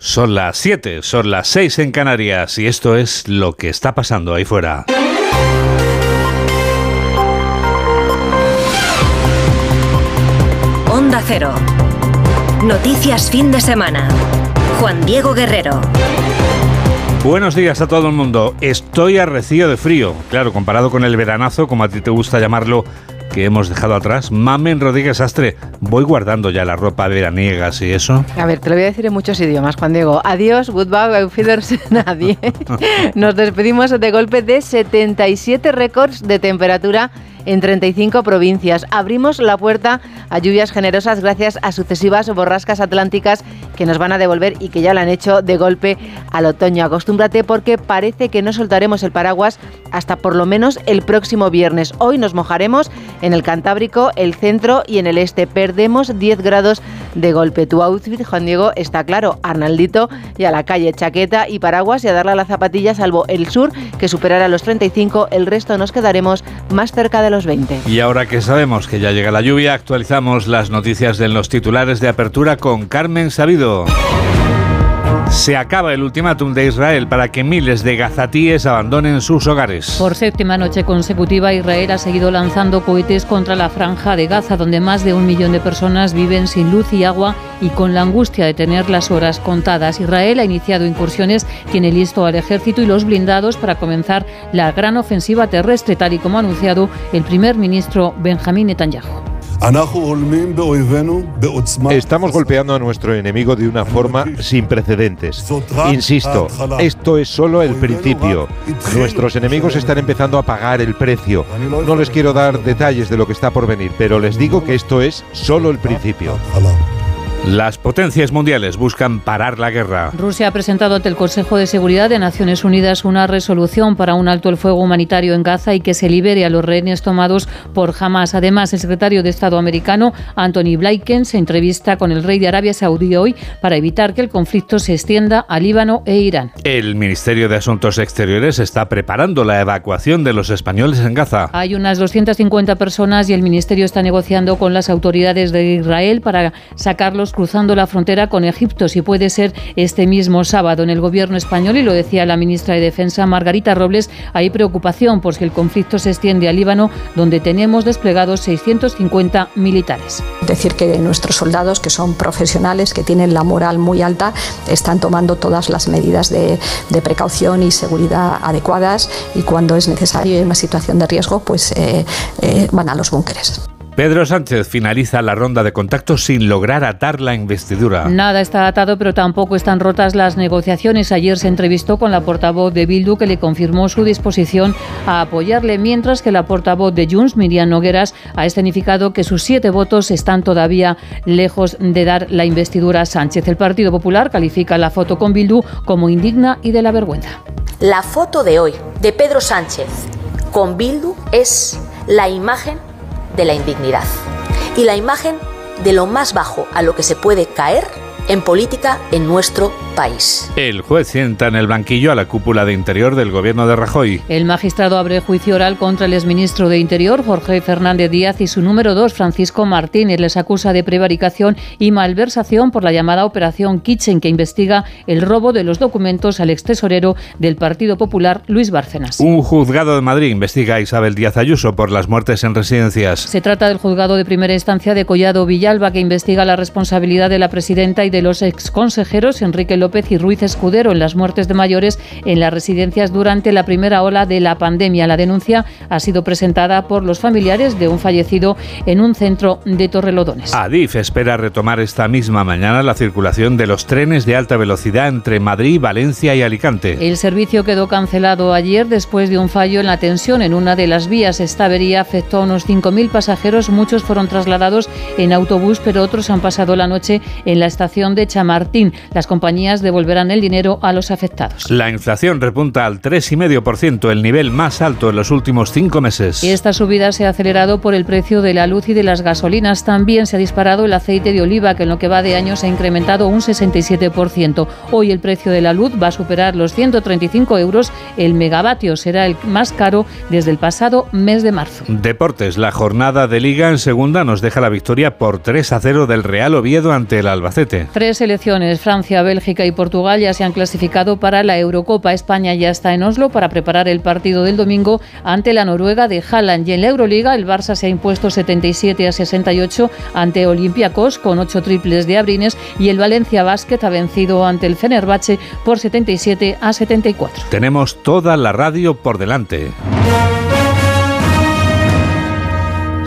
Son las 7, son las 6 en Canarias y esto es lo que está pasando ahí fuera. Onda Cero. Noticias fin de semana. Juan Diego Guerrero. Buenos días a todo el mundo. Estoy arrecido de frío. Claro, comparado con el veranazo, como a ti te gusta llamarlo, que hemos dejado atrás. Mamen Rodríguez Astre, voy guardando ya la ropa veraniega y eso. A ver, te lo voy a decir en muchos idiomas, Juan Diego. Adiós, goodbye, auf nadie. Nos despedimos de golpe de 77 récords de temperatura en 35 provincias. Abrimos la puerta a lluvias generosas gracias a sucesivas borrascas atlánticas que nos van a devolver y que ya lo han hecho de golpe al otoño. Acostúmbrate porque parece que no soltaremos el paraguas hasta por lo menos el próximo viernes. Hoy nos mojaremos en el Cantábrico, el centro y en el este. Perdemos 10 grados de golpe. Tu outfit, Juan Diego, está claro. Arnaldito y a la calle, chaqueta y paraguas y a darle a la zapatilla, salvo el sur, que superará los 35. El resto nos quedaremos más cerca de los 20. Y ahora que sabemos que ya llega la lluvia, actualizamos las noticias de los titulares de apertura con Carmen Sabido. Se acaba el ultimátum de Israel para que miles de gazatíes abandonen sus hogares. Por séptima noche consecutiva, Israel ha seguido lanzando cohetes contra la franja de Gaza, donde más de un millón de personas viven sin luz y agua y con la angustia de tener las horas contadas. Israel ha iniciado incursiones, tiene listo al ejército y los blindados para comenzar la gran ofensiva terrestre, tal y como ha anunciado el primer ministro Benjamín Netanyahu. Estamos golpeando a nuestro enemigo de una forma sin precedentes. Insisto, esto es solo el principio. Nuestros enemigos están empezando a pagar el precio. No les quiero dar detalles de lo que está por venir, pero les digo que esto es solo el principio. Las potencias mundiales buscan parar la guerra. Rusia ha presentado ante el Consejo de Seguridad de Naciones Unidas una resolución para un alto el fuego humanitario en Gaza y que se libere a los rehenes tomados por Hamas. Además, el secretario de Estado americano, Anthony Blinken, se entrevista con el rey de Arabia Saudí hoy para evitar que el conflicto se extienda a Líbano e Irán. El Ministerio de Asuntos Exteriores está preparando la evacuación de los españoles en Gaza. Hay unas 250 personas y el Ministerio está negociando con las autoridades de Israel para sacarlos cruzando la frontera con Egipto, si puede ser este mismo sábado. En el gobierno español, y lo decía la ministra de Defensa, Margarita Robles, hay preocupación por si el conflicto se extiende a Líbano, donde tenemos desplegados 650 militares. Decir que nuestros soldados, que son profesionales, que tienen la moral muy alta, están tomando todas las medidas de, precaución y seguridad adecuadas y cuando es necesario en una situación de riesgo, pues eh, eh, van a los búnkeres. Pedro Sánchez finaliza la ronda de contactos sin lograr atar la investidura. Nada está atado, pero tampoco están rotas las negociaciones. Ayer se entrevistó con la portavoz de Bildu, que le confirmó su disposición a apoyarle, mientras que la portavoz de Junts, Miriam Nogueras, ha escenificado que sus siete votos están todavía lejos de dar la investidura a Sánchez. El Partido Popular califica la foto con Bildu como indigna y de la vergüenza. La foto de hoy de Pedro Sánchez con Bildu es la imagen de la indignidad y la imagen de lo más bajo a lo que se puede caer en política en nuestro país. El juez sienta en el banquillo a la cúpula de Interior del gobierno de Rajoy. El magistrado abre juicio oral contra el exministro de Interior, Jorge Fernández Díaz, y su número dos, Francisco Martínez. Les acusa de prevaricación y malversación por la llamada Operación Kitchen, que investiga el robo de los documentos al extesorero del Partido Popular, Luis Bárcenas. Un juzgado de Madrid investiga a Isabel Díaz Ayuso por las muertes en residencias. Se trata del juzgado de primera instancia de Collado Villalba, que investiga la responsabilidad de la presidenta y de los exconsejeros Enrique López y Ruiz Escudero en las muertes de mayores en las residencias durante la primera ola de la pandemia. La denuncia ha sido presentada por los familiares de un fallecido en un centro de Torrelodones. Adif espera retomar esta misma mañana la circulación de los trenes de alta velocidad entre Madrid, Valencia y Alicante. El servicio quedó cancelado ayer después de un fallo en la tensión en una de las vías. Esta avería afectó a unos 5.000 pasajeros. Muchos fueron trasladados en autobús, pero otros han pasado la noche en la estación de Chamartín. Las compañías devolverán el dinero a los afectados. La inflación repunta al 3,5%, el nivel más alto en los últimos cinco meses. Y esta subida se ha acelerado por el precio de la luz y de las gasolinas. También se ha disparado el aceite de oliva, que en lo que va de año se ha incrementado un 67%. Hoy el precio de la luz va a superar los 135 euros. El megavatio será el más caro desde el pasado mes de marzo. Deportes. La jornada de Liga en segunda nos deja la victoria por 3 a 0 del Real Oviedo ante el Albacete. Tres selecciones, Francia, Bélgica y Portugal, ya se han clasificado para la Eurocopa. España ya está en Oslo para preparar el partido del domingo ante la Noruega de Haaland. Y en la Euroliga, el Barça se ha impuesto 77 a 68 ante Olympiacos con ocho triples de Abrines y el Valencia Basket ha vencido ante el Fenerbahce por 77 a 74. Tenemos toda la radio por delante.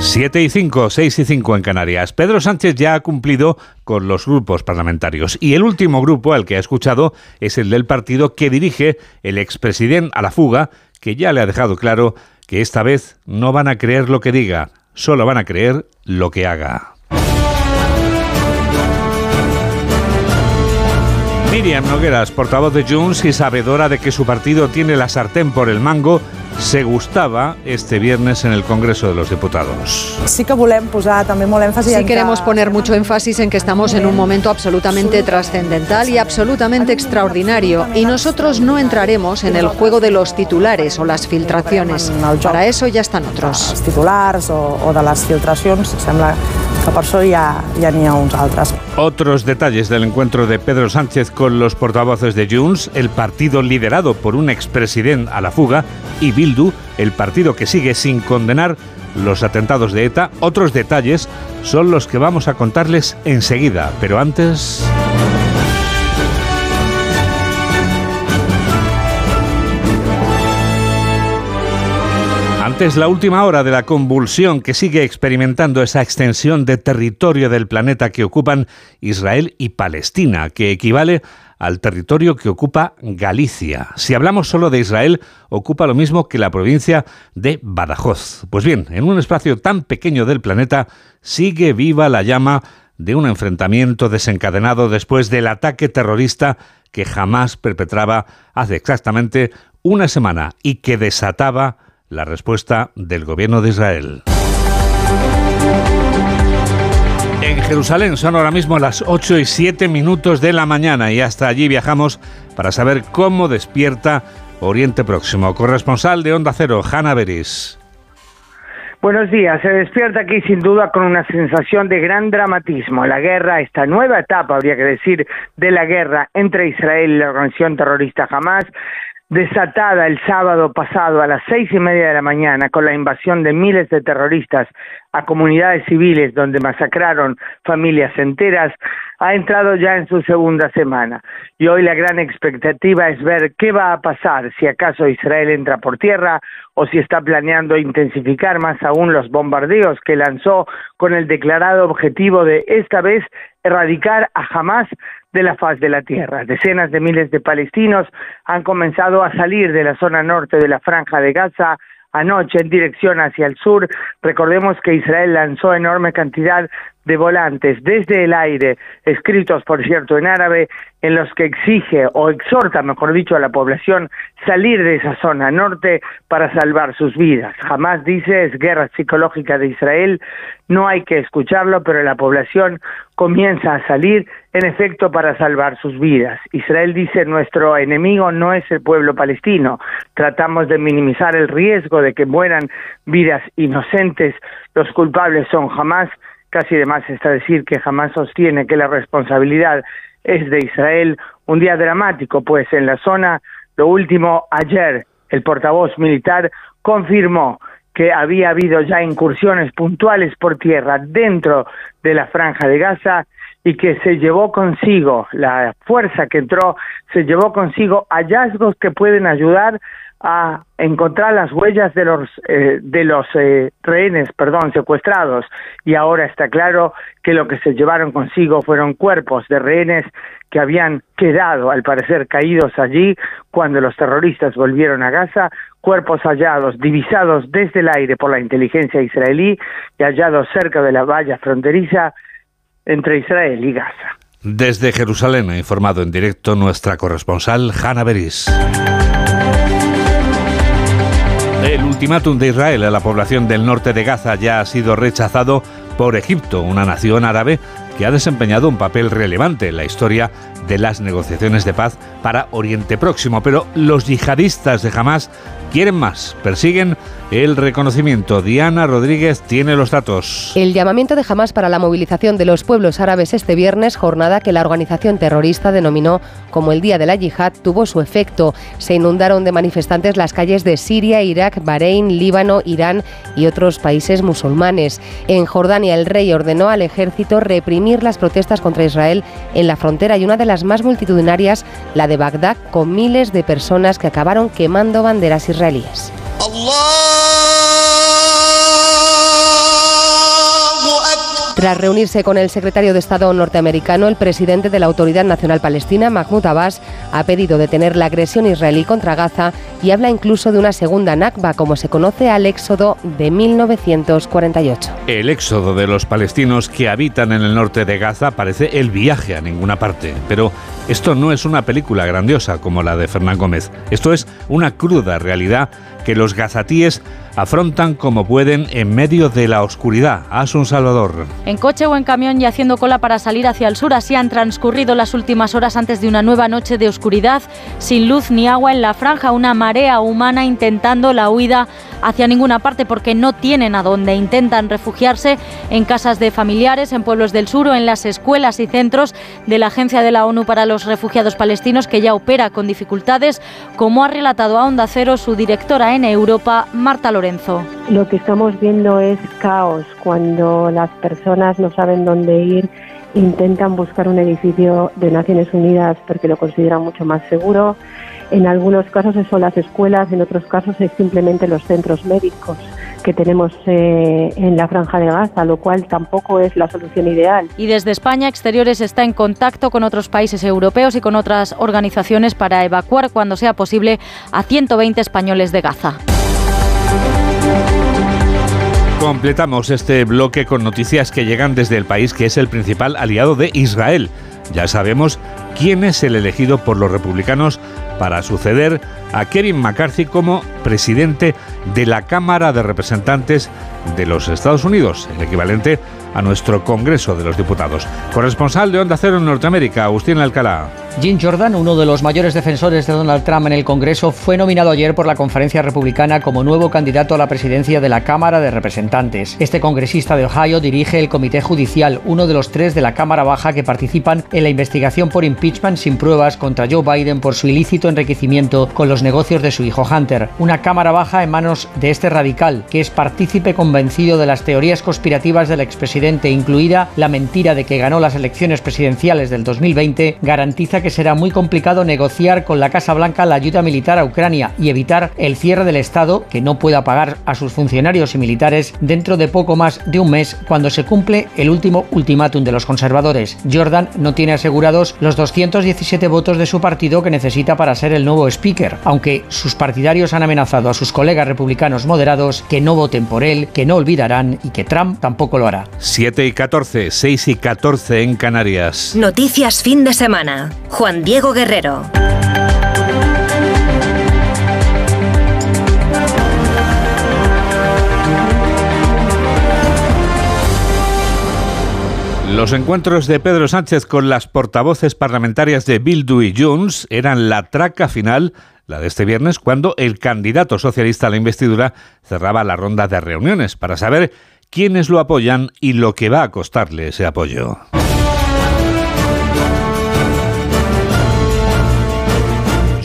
7 y 5, 6 y 5 en Canarias. Pedro Sánchez ya ha cumplido con los grupos parlamentarios y el último grupo al que ha escuchado es el del partido que dirige el expresidente a la fuga, que ya le ha dejado claro que esta vez no van a creer lo que diga, solo van a creer lo que haga. Miriam Nogueras, portavoz de Junts y sabedora de que su partido tiene la sartén por el mango, se gustaba este viernes en el Congreso de los Diputados. Sí que volem posar també molt èmfasi Sí queremos poner mucho énfasis en que estamos en un momento absolutamente trascendental y absolutamente extraordinario y nosotros no entraremos en el juego de los titulares o las filtraciones. Para eso ya están otros. els titulars o, o de les filtracions, sembla que per això ja, ja n'hi. Otros detalles del encuentro de Pedro Sánchez con los portavoces de Junts, el partido liderado por un expresidente a la fuga, y Bildu, el partido que sigue sin condenar los atentados de ETA. Otros detalles son los que vamos a contarles enseguida, pero antes... Antes la última hora de la convulsión que sigue experimentando esa extensión de territorio del planeta que ocupan Israel y Palestina, que equivale al territorio que ocupa Galicia. Si hablamos solo de Israel, ocupa lo mismo que la provincia de Badajoz. Pues bien, en un espacio tan pequeño del planeta sigue viva la llama de un enfrentamiento desencadenado después del ataque terrorista que jamás perpetraba hace exactamente una semana y que desataba la respuesta del gobierno de Israel. En Jerusalén son ahora mismo las 8 y 7 minutos de la mañana y hasta allí viajamos para saber cómo despierta Oriente Próximo. Corresponsal de Onda Cero, Hanna Beris. Buenos días. Se despierta aquí sin duda con una sensación de gran dramatismo. La guerra, esta nueva etapa, habría que decir, de la guerra entre Israel y la organización terrorista Hamas, desatada el sábado pasado a las seis y media de la mañana con la invasión de miles de terroristas a comunidades civiles donde masacraron familias enteras, ha entrado ya en su segunda semana. Y hoy la gran expectativa es ver qué va a pasar, si acaso Israel entra por tierra o si está planeando intensificar más aún los bombardeos que lanzó con el declarado objetivo de esta vez erradicar a Hamas de la faz de la tierra. Decenas de miles de palestinos han comenzado a salir de la zona norte de la franja de Gaza anoche en dirección hacia el sur. Recordemos que Israel lanzó enorme cantidad de volantes desde el aire, escritos por cierto en árabe, en los que exige o exhorta, mejor dicho, a la población salir de esa zona norte para salvar sus vidas. Jamás dice es guerra psicológica de Israel, no hay que escucharlo, pero la población comienza a salir en efecto para salvar sus vidas. Israel dice nuestro enemigo no es el pueblo palestino, tratamos de minimizar el riesgo de que mueran vidas inocentes, los culpables son jamás casi de más está decir que jamás sostiene que la responsabilidad es de Israel. Un día dramático, pues en la zona, lo último, ayer el portavoz militar confirmó que había habido ya incursiones puntuales por tierra dentro de la franja de Gaza y que se llevó consigo, la fuerza que entró, se llevó consigo hallazgos que pueden ayudar a encontrar las huellas de los eh, de los eh, rehenes, perdón, secuestrados. Y ahora está claro que lo que se llevaron consigo fueron cuerpos de rehenes que habían quedado al parecer caídos allí cuando los terroristas volvieron a Gaza, cuerpos hallados divisados desde el aire por la inteligencia israelí y hallados cerca de la valla fronteriza entre Israel y Gaza. Desde Jerusalén ha informado en directo nuestra corresponsal Hanna Beris. El ultimátum de Israel a la población del norte de Gaza ya ha sido rechazado por Egipto, una nación árabe que ha desempeñado un papel relevante en la historia de las negociaciones de paz para Oriente Próximo. Pero los yihadistas de Hamas quieren más, persiguen el reconocimiento. Diana Rodríguez tiene los datos. El llamamiento de Hamas para la movilización de los pueblos árabes este viernes, jornada que la organización terrorista denominó como el Día de la Yihad, tuvo su efecto. Se inundaron de manifestantes las calles de Siria, Irak, Bahrein, Líbano, Irán y otros países musulmanes. En Jordania, el rey ordenó al ejército reprimir las protestas contra Israel en la frontera y una de las más multitudinarias, la de Bagdad, con miles de personas que acabaron quemando banderas israelíes. Tras reunirse con el secretario de Estado norteamericano, el presidente de la Autoridad Nacional Palestina, Mahmoud Abbas, ha pedido detener la agresión israelí contra Gaza y habla incluso de una segunda Nakba, como se conoce al éxodo de 1948. El éxodo de los palestinos que habitan en el norte de Gaza parece el viaje a ninguna parte, pero esto no es una película grandiosa como la de Fernán Gómez. Esto es una cruda realidad que los gazatíes afrontan como pueden en medio de la oscuridad. Asun Salvador. En coche o en camión y haciendo cola para salir hacia el sur, así han transcurrido las últimas horas antes de una nueva noche de oscuridad, sin luz ni agua en la franja, una marea humana intentando la huida hacia ninguna parte porque no tienen a dónde. Intentan refugiarse en casas de familiares, en pueblos del sur o en las escuelas y centros de la Agencia de la ONU para los Refugiados Palestinos que ya opera con dificultades, como ha relatado a Onda Cero su directora en Europa, Marta Lorenzo. Lo que estamos viendo es caos cuando las personas no saben dónde ir intentan buscar un edificio de Naciones Unidas porque lo consideran mucho más seguro. En algunos casos son las escuelas, en otros casos es simplemente los centros médicos que tenemos eh, en la franja de Gaza, lo cual tampoco es la solución ideal. Y desde España, Exteriores está en contacto con otros países europeos y con otras organizaciones para evacuar cuando sea posible a 120 españoles de Gaza. Completamos este bloque con noticias que llegan desde el país que es el principal aliado de Israel. Ya sabemos quién es el elegido por los republicanos para suceder a Kevin McCarthy como presidente de la Cámara de Representantes de los Estados Unidos, el equivalente a nuestro Congreso de los Diputados. Corresponsal de Onda Cero en Norteamérica, Agustín Alcalá. Jim Jordan, uno de los mayores defensores de Donald Trump en el Congreso, fue nominado ayer por la conferencia republicana como nuevo candidato a la presidencia de la Cámara de Representantes. Este congresista de Ohio dirige el Comité Judicial, uno de los tres de la Cámara Baja que participan en la investigación por impeachment sin pruebas contra Joe Biden por su ilícito enriquecimiento con los negocios de su hijo Hunter. Una Cámara Baja en manos de este radical, que es partícipe convencido de las teorías conspirativas del expresidente, incluida la mentira de que ganó las elecciones presidenciales del 2020, garantiza que será muy complicado negociar con la Casa Blanca la ayuda militar a Ucrania y evitar el cierre del Estado que no pueda pagar a sus funcionarios y militares dentro de poco más de un mes cuando se cumple el último ultimátum de los conservadores. Jordan no tiene asegurados los 217 votos de su partido que necesita para ser el nuevo speaker, aunque sus partidarios han amenazado a sus colegas republicanos moderados que no voten por él, que no olvidarán y que Trump tampoco lo hará. 7 y 14, 6 y 14 en Canarias. Noticias fin de semana. Juan Diego Guerrero. Los encuentros de Pedro Sánchez con las portavoces parlamentarias de Bildu y Junts eran la traca final, la de este viernes, cuando el candidato socialista a la investidura cerraba la ronda de reuniones para saber quiénes lo apoyan y lo que va a costarle ese apoyo.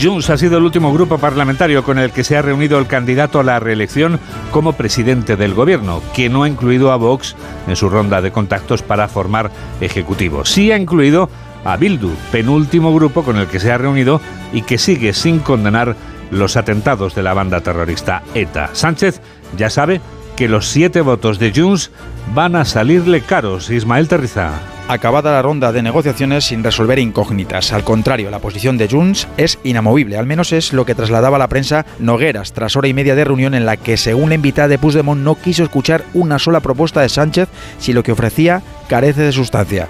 Junts ha sido el último grupo parlamentario con el que se ha reunido el candidato a la reelección como presidente del gobierno, que no ha incluido a Vox en su ronda de contactos para formar ejecutivo. Sí ha incluido a Bildu, penúltimo grupo con el que se ha reunido y que sigue sin condenar los atentados de la banda terrorista ETA. Sánchez ya sabe que los siete votos de Junts van a salirle caros. Ismael Terriza acabada la ronda de negociaciones sin resolver incógnitas. Al contrario, la posición de Junts es inamovible, al menos es lo que trasladaba la prensa Nogueras tras hora y media de reunión en la que, según la invitada de Puigdemont, no quiso escuchar una sola propuesta de Sánchez si lo que ofrecía carece de sustancia.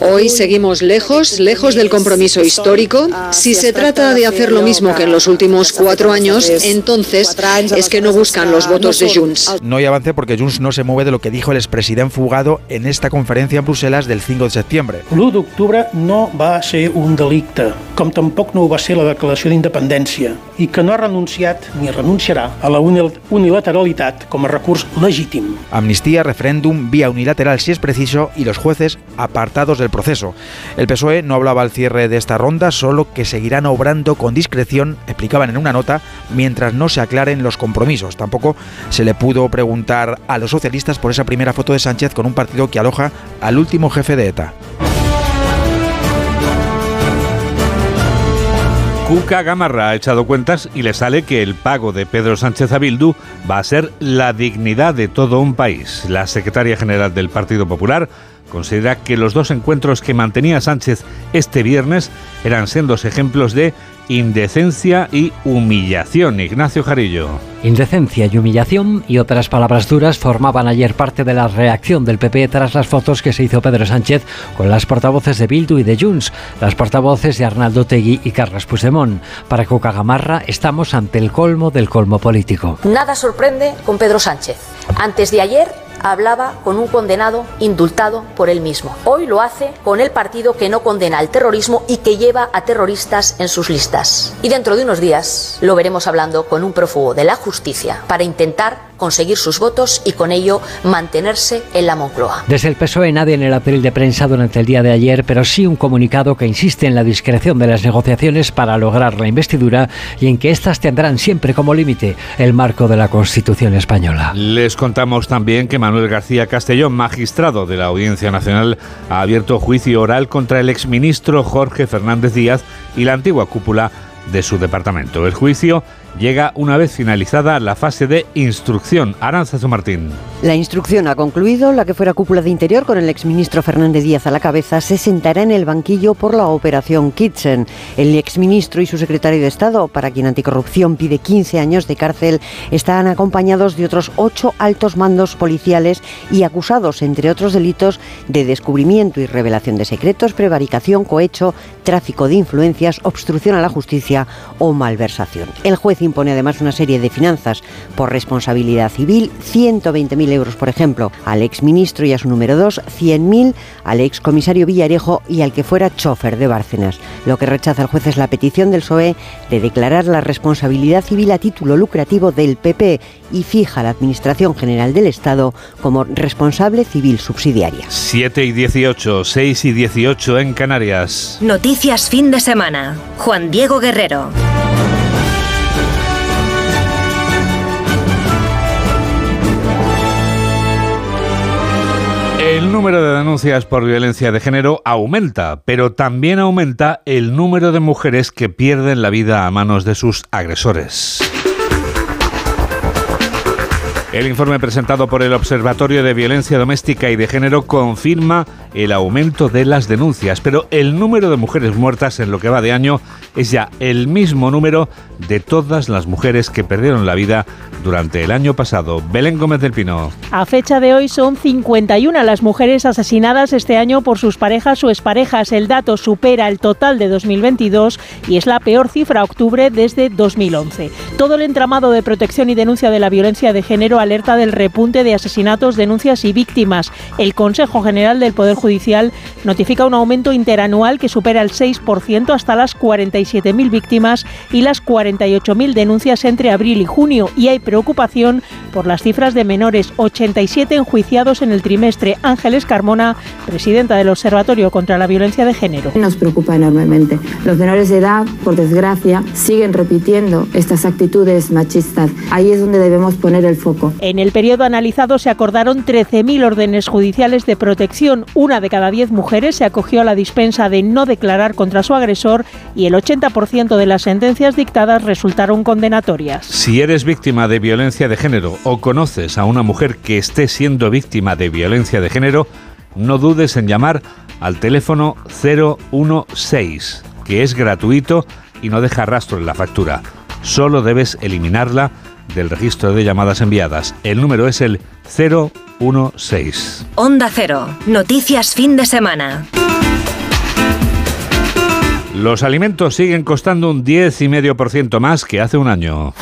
Hoy seguimos lejos, lejos del compromiso histórico. Si se trata de hacer lo mismo que en los últimos cuatro años, entonces es que no buscan los votos de Junts. No hay avance porque Junts no se mueve de lo que dijo el expresidente fugado en esta conferencia en Bruselas del 5 de septiembre. L'1 d'octubre no va ser un delicte, com tampoc no ho va ser la declaració d'independència, i que no ha renunciat ni renunciarà a la unil- unilateralitat com a recurs legítim. Amnistía, referéndum, unilateral si es preciso y los jueces apartados del proceso. El PSOE no hablaba al cierre de esta ronda, solo que seguirán obrando con discreción, explicaban en una nota, mientras no se aclaren los compromisos. Tampoco se le pudo preguntar a los socialistas por esa primera foto de Sánchez con un partido que aloja al último jefe de ETA. Cuca Gamarra ha echado cuentas y le sale que el pago de Pedro Sánchez a Bildu va a ser la dignidad de todo un país. La secretaria general del Partido Popular considera que los dos encuentros que mantenía Sánchez este viernes eran sendos ejemplos de indecencia y humillación. Ignacio Jarillo. Indecencia y humillación y otras palabras duras formaban ayer parte de la reacción del PP tras las fotos que se hizo Pedro Sánchez con las portavoces de Bildu y de Junts, las portavoces de Arnaldo Tegui y Carles Puigdemont. Para Cuca Gamarra estamos ante el colmo del colmo político. Nada sorprende con Pedro Sánchez. Antes de ayer hablaba con un condenado indultado por él mismo. Hoy lo hace con el partido que no condena el terrorismo y que lleva a terroristas en sus listas. Y dentro de unos días lo veremos hablando con un prófugo de la justicia para intentar conseguir sus votos y con ello mantenerse en la Moncloa. Desde el PSOE nadie en el atril de prensa durante el día de ayer, pero sí un comunicado que insiste en la discreción de las negociaciones para lograr la investidura y en que éstas tendrán siempre como límite el marco de la Constitución española. Les contamos también que Manuel García Castellón, magistrado de la Audiencia Nacional, ha abierto juicio oral contra el exministro Jorge Fernández Díaz y la antigua cúpula de su departamento. El juicio llega una vez finalizada la fase de instrucción. Aranzazu Martín. La instrucción ha concluido. La que fuera cúpula de Interior, con el exministro Fernández Díaz a la cabeza, se sentará en el banquillo por la operación Kitchen. El exministro y su secretario de Estado, para quien Anticorrupción pide 15 años de cárcel, están acompañados de otros ocho altos mandos policiales y acusados, entre otros delitos, de descubrimiento y revelación de secretos, prevaricación, cohecho, tráfico de influencias, obstrucción a la justicia o malversación. El juez impone además una serie de finanzas por responsabilidad civil, 120.000 euros, por ejemplo, al exministro y a su número 2, 100.000 al excomisario Villarejo y al que fuera chofer de Bárcenas. Lo que rechaza el juez es la petición del PSOE de declarar la responsabilidad civil a título lucrativo del PP y fija a la Administración General del Estado como responsable civil subsidiaria. 7 y 18, 6 y 18 en Canarias. Noticias fin de semana. Juan Diego Guerrero. El número de denuncias por violencia de género aumenta, pero también aumenta el número de mujeres que pierden la vida a manos de sus agresores. El informe presentado por el Observatorio de Violencia Doméstica y de Género confirma el aumento de las denuncias, pero el número de mujeres muertas en lo que va de año es ya el mismo número de todas las mujeres que perdieron la vida durante el año pasado. Belén Gómez del Pino. A fecha de hoy son 51 las mujeres asesinadas este año por sus parejas o exparejas. El dato supera el total de 2022 y es la peor cifra octubre desde 2011. Todo el entramado de protección y denuncia de la violencia de género alerta del repunte de asesinatos, denuncias y víctimas. El Consejo General del Poder Judicial notifica un aumento interanual que supera el 6% hasta las 47.000 víctimas y las 48.000 denuncias entre abril y junio. Y hay preocupación por las cifras de menores, 87 enjuiciados en el trimestre. Ángeles Carmona, presidenta del Observatorio contra la Violencia de Género. Nos preocupa enormemente. Los menores de edad, por desgracia, siguen repitiendo estas actitudes machistas. Ahí es donde debemos poner el foco. En el periodo analizado se acordaron 13.000 órdenes judiciales de protección. Una de cada 10 mujeres se acogió a la dispensa de no declarar contra su agresor y el 80% de las sentencias dictadas resultaron condenatorias. Si eres víctima de violencia de género o conoces a una mujer que esté siendo víctima de violencia de género, no dudes en llamar al teléfono 016, que es gratuito y no deja rastro en la factura. Solo debes eliminarla del registro de llamadas enviadas. El número es el 016. Onda Cero. Noticias fin de semana. Los alimentos siguen costando un 10,5% más que hace un año.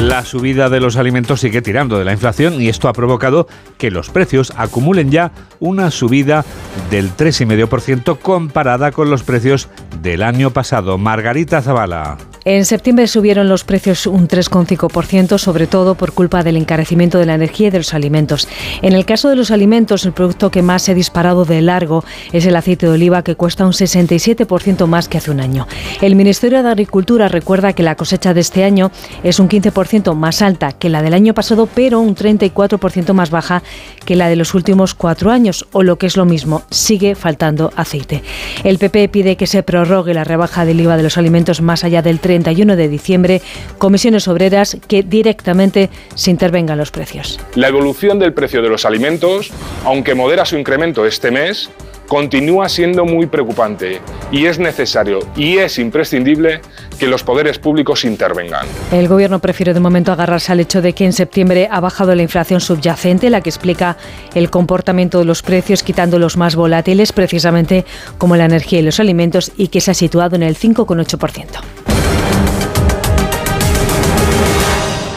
La subida de los alimentos sigue tirando de la inflación y esto ha provocado que los precios acumulen ya una subida del 3,5% comparada con los precios del año pasado. Margarita Zavala. En septiembre subieron los precios un 3,5%, sobre todo por culpa del encarecimiento de la energía y de los alimentos. En el caso de los alimentos, el producto que más se ha disparado de largo es el aceite de oliva, que cuesta un 67% más que hace un año. El Ministerio de Agricultura recuerda que la cosecha de este año es un 15% más alta que la del año pasado, pero un 34% más baja que la de los últimos cuatro años, o lo que es lo mismo, sigue faltando aceite. El PP pide que se prorrogue la rebaja del IVA de los alimentos más allá del 3 31 de diciembre, comisiones obreras que directamente se intervengan los precios. La evolución del precio de los alimentos, aunque modera su incremento este mes, continúa siendo muy preocupante y es necesario y es imprescindible que los poderes públicos intervengan. El Gobierno prefiere de momento agarrarse al hecho de que en septiembre ha bajado la inflación subyacente, la que explica el comportamiento de los precios, quitando los más volátiles, precisamente como la energía y los alimentos, y que se ha situado en el 5,8%.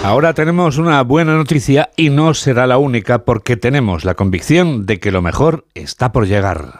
Ahora tenemos una buena noticia y no será la única porque tenemos la convicción de que lo mejor está por llegar.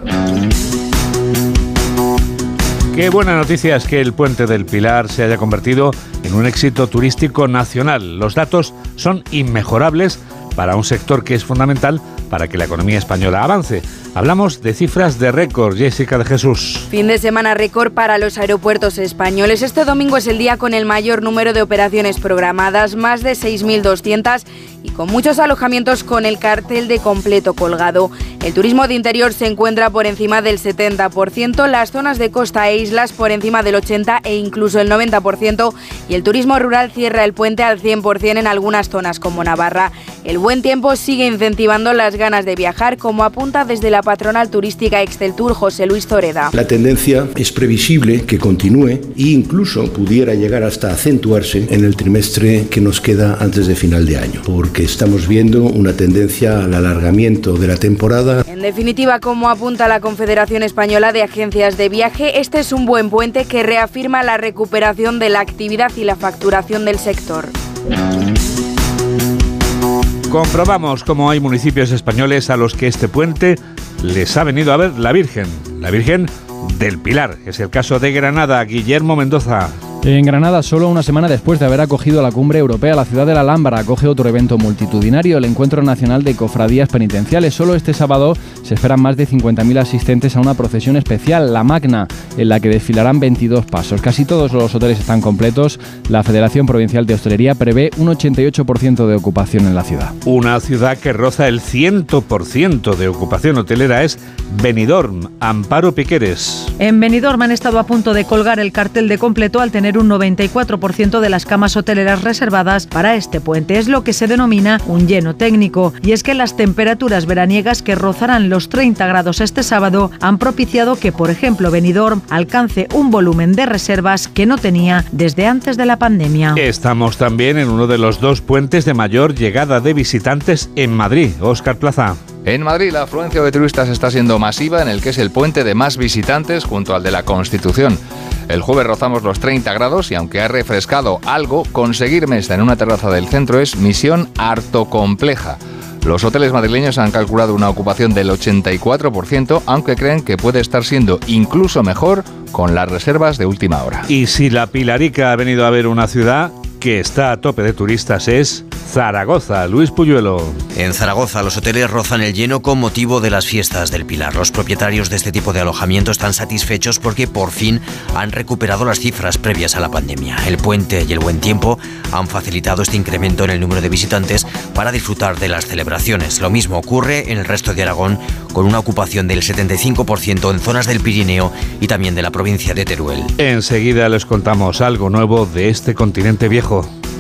Qué buena noticia es que el puente del Pilar se haya convertido en un éxito turístico nacional. Los datos son inmejorables para un sector que es fundamental para que la economía española avance. Hablamos de cifras de récord, Jessica de Jesús. Fin de semana récord para los aeropuertos españoles. Este domingo es el día con el mayor número de operaciones programadas, más de 6.200 y con muchos alojamientos con el cartel de completo colgado. El turismo de interior se encuentra por encima del 70%, las zonas de costa e islas por encima del 80% e incluso el 90% y el turismo rural cierra el puente al 100% en algunas zonas como Navarra. El buen tiempo sigue incentivando las ganas de viajar, como apunta desde la patronal turística Exceltur José Luis Zoreda. La tendencia es previsible que continúe e incluso pudiera llegar hasta acentuarse en el trimestre que nos queda antes de final de año, porque estamos viendo una tendencia al alargamiento de la temporada. En definitiva, como apunta la Confederación Española de Agencias de Viaje, este es un buen puente que reafirma la recuperación de la actividad y la facturación del sector. Comprobamos cómo hay municipios españoles a los que este puente les ha venido a ver la Virgen, la Virgen del Pilar. Es el caso de Granada, Guillermo Mendoza. En Granada, solo una semana después de haber acogido la cumbre europea, la ciudad de la Alhambra acoge otro evento multitudinario, el Encuentro Nacional de Cofradías Penitenciales. Solo este sábado se esperan más de 50.000 asistentes a una procesión especial, la Magna, en la que desfilarán 22 pasos. Casi todos los hoteles están completos. La Federación Provincial de Hostelería prevé un 88% de ocupación en la ciudad. Una ciudad que roza el 100% de ocupación hotelera es Benidorm. Amparo Piqueres. En Benidorm han estado a punto de colgar el cartel de completo al tener un 94% de las camas hoteleras reservadas para este puente. Es lo que se denomina un lleno técnico. Y es que las temperaturas veraniegas que rozarán los 30 grados este sábado han propiciado que, por ejemplo, Benidorm alcance un volumen de reservas que no tenía desde antes de la pandemia. Estamos también en uno de los dos puentes de mayor llegada de visitantes en Madrid. Oscar Plaza. En Madrid la afluencia de turistas está siendo masiva en el que es el puente de más visitantes junto al de la Constitución. El jueves rozamos los 30 grados y aunque ha refrescado algo, conseguir mesa en una terraza del centro es misión harto compleja. Los hoteles madrileños han calculado una ocupación del 84%, aunque creen que puede estar siendo incluso mejor con las reservas de última hora. Y si la Pilarica ha venido a ver una ciudad, que está a tope de turistas es Zaragoza. Luis Puyuelo. En Zaragoza los hoteles rozan el lleno con motivo de las fiestas del Pilar. Los propietarios de este tipo de alojamiento están satisfechos porque por fin han recuperado las cifras previas a la pandemia. El puente y el buen tiempo han facilitado este incremento en el número de visitantes para disfrutar de las celebraciones. Lo mismo ocurre en el resto de Aragón con una ocupación del 75% en zonas del Pirineo y también de la provincia de Teruel. Enseguida les contamos algo nuevo de este continente viejo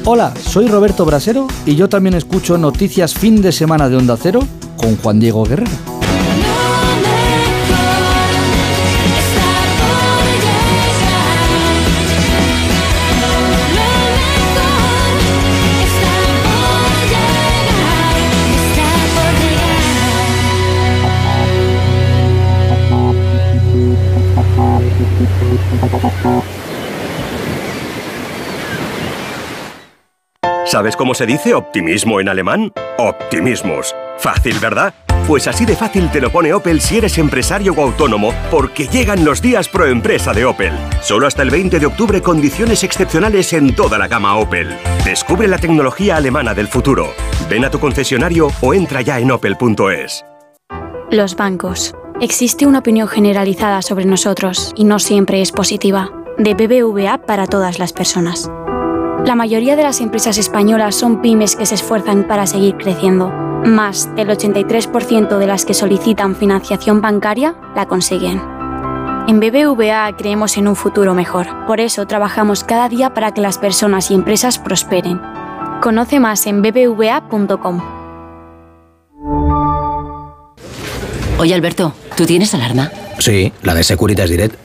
Hola, soy Roberto Brasero y yo también escucho noticias fin de semana de Onda Cero con Juan Diego Guerrero. ¿Sabes cómo se dice optimismo en alemán? Optimismus. Fácil, ¿verdad? Pues así de fácil te lo pone Opel si eres empresario o autónomo, porque llegan los días pro empresa de Opel. Solo hasta el 20 de octubre condiciones excepcionales en toda la gama Opel. Descubre la tecnología alemana del futuro. Ven a tu concesionario o entra ya en opel.es. Los bancos. Existe una opinión generalizada sobre nosotros y no siempre es positiva. De BBVA para todas las personas. La mayoría de las empresas españolas son pymes que se esfuerzan para seguir creciendo. Más del 83% de las que solicitan financiación bancaria la consiguen. En BBVA creemos en un futuro mejor. Por eso trabajamos cada día para que las personas y empresas prosperen. Conoce más en bbva.com. Oye Alberto, ¿tú tienes alarma? Sí, la de Securitas Direct.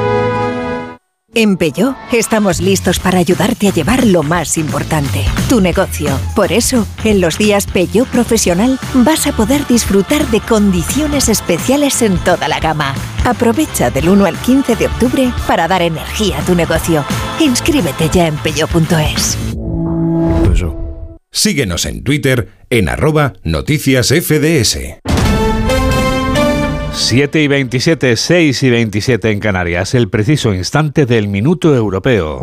En Peugeot estamos listos para ayudarte a llevar lo más importante, tu negocio. Por eso, en los días Peugeot Profesional vas a poder disfrutar de condiciones especiales en toda la gama. Aprovecha del 1 al 15 de octubre para dar energía a tu negocio. Inscríbete ya en peugeot.es. Síguenos en Twitter en arroba noticias FDS. 7 y 27, 6 y 27 en Canarias, el preciso instante del minuto europeo.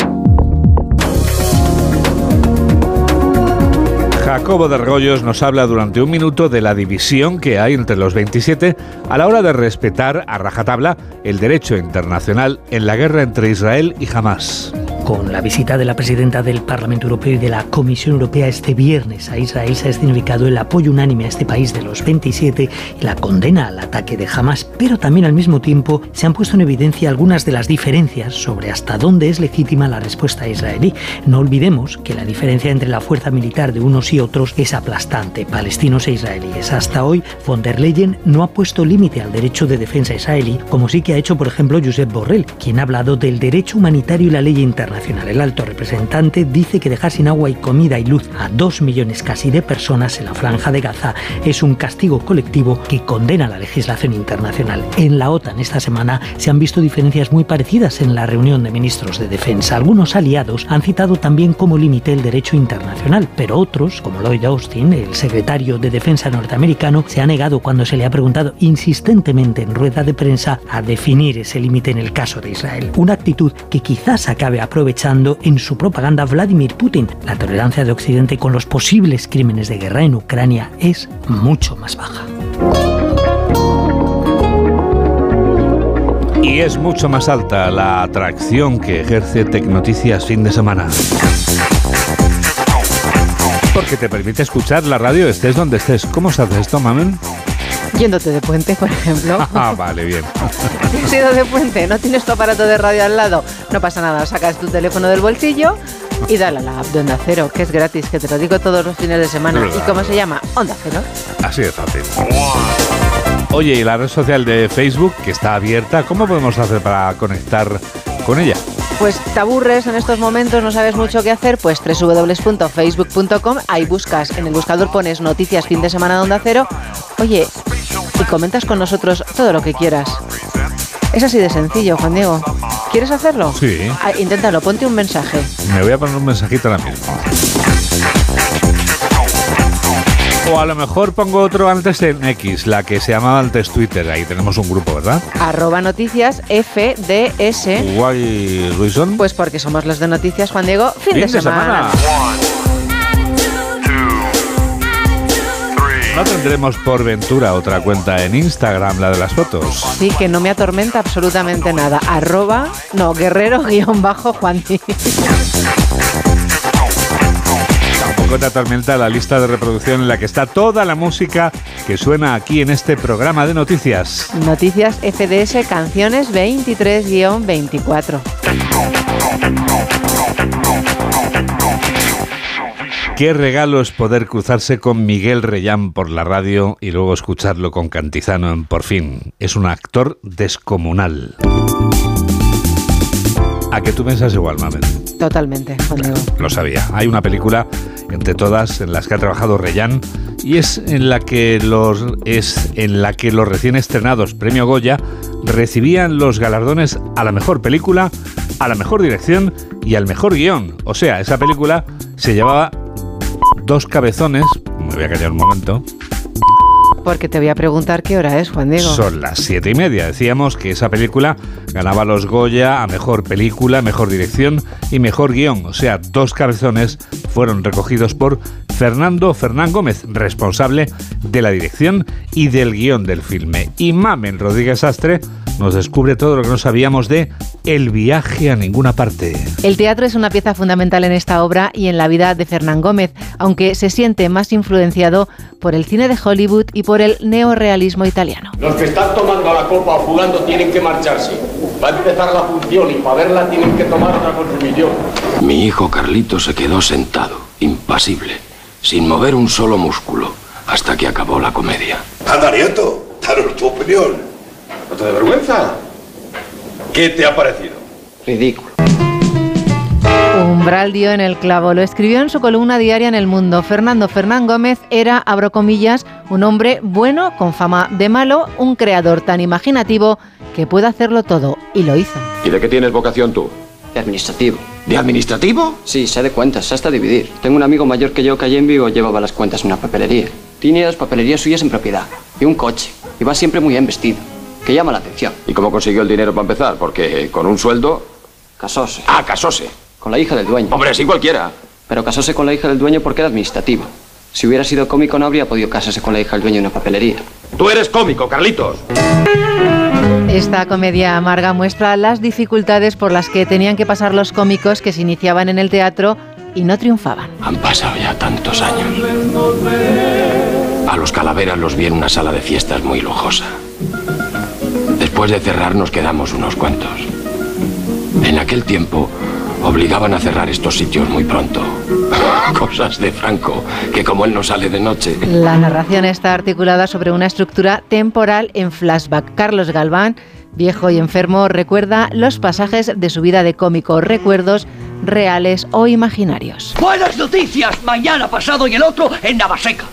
Jacobo de Argollos nos habla durante un minuto de la división que hay entre los 27 a la hora de respetar a rajatabla el derecho internacional en la guerra entre Israel y Hamas. Con la visita de la presidenta del Parlamento Europeo y de la Comisión Europea este viernes a Israel se ha significado el apoyo unánime a este país de los 27 y la condena al ataque de Hamas, pero también al mismo tiempo se han puesto en evidencia algunas de las diferencias sobre hasta dónde es legítima la respuesta israelí. No olvidemos que la diferencia entre la fuerza militar de unos y otros es aplastante, palestinos e israelíes. Hasta hoy, von der Leyen no ha puesto límite al derecho de defensa israelí, como sí que ha hecho, por ejemplo, Josep Borrell, quien ha hablado del derecho humanitario y la ley internacional. El alto representante dice que dejar sin agua y comida y luz a dos millones casi de personas en la franja de Gaza es un castigo colectivo que condena la legislación internacional. En la OTAN esta semana se han visto diferencias muy parecidas en la reunión de ministros de defensa. Algunos aliados han citado también como límite el derecho internacional, pero otros, como Lloyd Austin, el secretario de Defensa norteamericano, se ha negado cuando se le ha preguntado insistentemente en rueda de prensa a definir ese límite en el caso de Israel. Una actitud que quizás acabe aprovechando en su propaganda Vladimir Putin. La tolerancia de Occidente con los posibles crímenes de guerra en Ucrania es mucho más baja. Y es mucho más alta la atracción que ejerce Tecnoticias fin de semana. Porque te permite escuchar la radio estés donde estés. ¿Cómo se hace esto, mamen? Yéndote de puente, por ejemplo. Ah, vale, bien. ¿Has ido de puente? ¿No tienes tu aparato de radio al lado? No pasa nada, sacas tu teléfono del bolsillo y dale a la app de Onda Cero, que es gratis, que te lo digo todos los fines de semana. ¿Y cómo se llama? Onda Cero. Así de fácil. Oye, y la red social de Facebook, que está abierta, ¿cómo podemos hacer para conectar con ella? Pues te aburres en estos momentos, no sabes mucho qué hacer, pues www.facebook.com, ahí buscas, en el buscador pones noticias fin de semana de Onda Cero, oye, y comentas con nosotros todo lo que quieras. Es así de sencillo, Juan Diego. ¿Quieres hacerlo? Sí. Ah, inténtalo, ponte un mensaje. Me voy a poner un mensajito ahora mismo. O a lo mejor pongo otro antes en X, la que se llamaba antes Twitter. Ahí tenemos un grupo, ¿verdad? Arroba noticias FDS. Guay, Ruizón. Pues porque somos los de noticias, Juan Diego. Fin, de, semana. No tendremos por ventura otra cuenta en Instagram, la de las fotos. Sí, que no me atormenta absolutamente nada. Arroba, no, guerrero te atormenta la lista de reproducción en la que está toda la música que suena aquí en este programa de noticias. Noticias FDS Canciones 23-24. Qué regalo es poder cruzarse con Miguel Reyán por la radio y luego escucharlo con Cantizano en Por fin. Es un actor descomunal. ¿A que tú piensas igual, Mamen? Totalmente, Juan Diego. Lo sabía. Hay una película entre todas en las que ha trabajado Reyán y es en la que los es en la que los recién estrenados Premio Goya recibían los galardones a la mejor película, a la mejor dirección y al mejor guion. O sea, esa película se llevaba dos cabezones. Me voy a callar un momento. Porque te voy a preguntar qué hora es, Juan Diego. Son las siete y media. Decíamos que esa película ganaba los Goya a mejor película, mejor dirección y mejor guion. O sea, dos cabezones fueron recogidos por Fernando Fernán Gómez, responsable de la dirección y del guion del filme. Y Mamen Rodríguez Astre nos descubre todo lo que no sabíamos de El viaje a ninguna parte. El teatro es una pieza fundamental en esta obra y en la vida de Fernán Gómez, aunque se siente más influenciado por el cine de Hollywood y por el neorealismo italiano. Los que están tomando la copa o jugando tienen que marcharse. Va a empezar la función y para verla tienen que tomar otra consumición. Mi hijo Carlito se quedó sentado, impasible, sin mover un solo músculo, hasta que acabó la comedia. Anda, nieto, danos tu opinión. ¿No te da vergüenza? ¿Qué te ha parecido? Ridículo. Umbral dio en el clavo. Lo escribió en su columna diaria en El Mundo. Fernando Fernán Gómez era, abro comillas, un hombre bueno con fama de malo, un creador tan imaginativo que puede hacerlo todo. Y lo hizo. ¿Y de qué tienes vocación tú? De administrativo. ¿De administrativo? Sí, sé de cuentas, sé hasta dividir. Tengo un amigo mayor que yo que allí en Vigo llevaba las cuentas en una papelería. Tiene las papelerías suyas en propiedad. Y un coche. Y va siempre muy bien vestido. Que llama la atención. ¿Y cómo consiguió el dinero para empezar? Porque con un sueldo... Casóse. Ah, casóse. Con la hija del dueño. Hombre, así cualquiera. Pero casóse con la hija del dueño porque era administrativo. Si hubiera sido cómico no habría podido casarse con la hija del dueño en una papelería. Tú eres cómico, Carlitos. Esta comedia amarga muestra las dificultades por las que tenían que pasar los cómicos que se iniciaban en el teatro y no triunfaban. Han pasado ya tantos años. A los calaveras los vi en una sala de fiestas muy lujosa. Después de cerrar nos quedamos unos cuantos. En aquel tiempo obligaban a cerrar estos sitios muy pronto. Cosas de Franco, que como él no sale de noche. La narración está articulada sobre una estructura temporal en flashback. Carlos Galván, viejo y enfermo, recuerda los pasajes de su vida de cómico, recuerdos reales o imaginarios. Buenas noticias, mañana, pasado y el otro en Navaseca.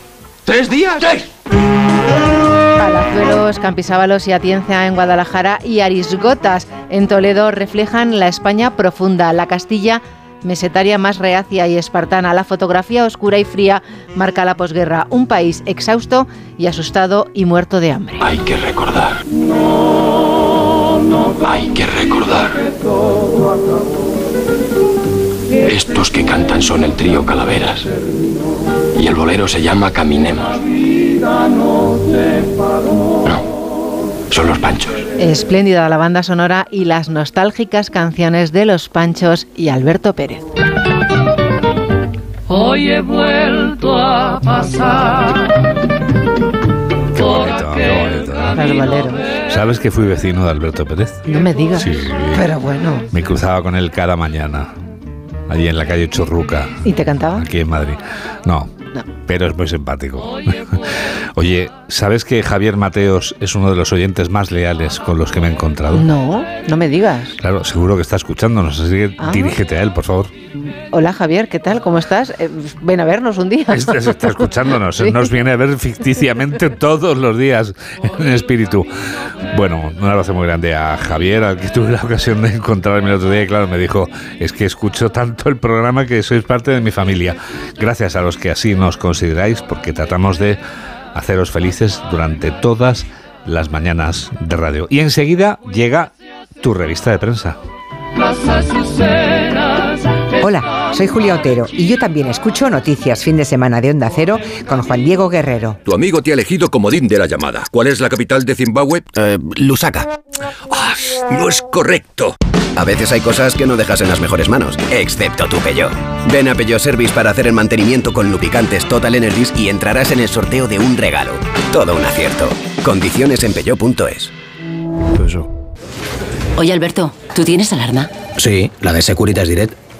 ¿Tres días? ¡Tres! Palazuelos, Campisábalos y Atienza en Guadalajara y Arisgotas en Toledo reflejan la España profunda, la Castilla mesetaria más reacia y espartana. La fotografía oscura y fría marca la posguerra, un país exhausto y asustado y muerto de hambre. Hay que recordar. Hay que recordar. Estos que cantan son el trío Calaveras. Y el bolero se llama Caminemos. No, son los Panchos. Espléndida la banda sonora y las nostálgicas canciones de los Panchos y Alberto Pérez. Hoy he vuelto a pasar por aquel Los boleros. ¿Sabes que fui vecino de Alberto Pérez? No me digas. Sí. Pero bueno. Me cruzaba con él cada mañana, allí en la calle Churruca, ¿Y te cantaba? aquí en Madrid. No, pero es muy simpático. Oye, ¿sabes que Javier Mateos es uno de los oyentes más leales con los que me he encontrado? No, no me digas. Claro, seguro que está escuchándonos, así que Ah. dirígete a él, por favor. Hola Javier, ¿qué tal? ¿Cómo estás? Eh, ven a vernos un día. Está, está escuchándonos, Sí. nos viene a ver ficticiamente todos los días en espíritu. Bueno, un abrazo muy grande a Javier, al que tuve la ocasión de encontrarme el otro día y claro, me dijo, es que escucho tanto el programa que sois parte de mi familia. Gracias a los que así nos consideráis, porque tratamos de haceros felices durante todas las mañanas de radio. Y enseguida llega tu revista de prensa. Hola, soy Julia Otero y yo también escucho Noticias Fin de Semana de Onda Cero con Juan Diego Guerrero. Tu amigo te ha elegido comodín de la llamada. ¿Cuál es la capital de Zimbabue? Lusaka. no es correcto. A veces hay cosas que no dejas en las mejores manos, excepto tu Peugeot. Ven a Peugeot Service para hacer el mantenimiento con lubricantes Total Energies y entrarás en el sorteo de un regalo. Todo un acierto. Condiciones en peugeot.es. Oye, Alberto, ¿tú tienes alarma? Sí, la de Securitas Direct.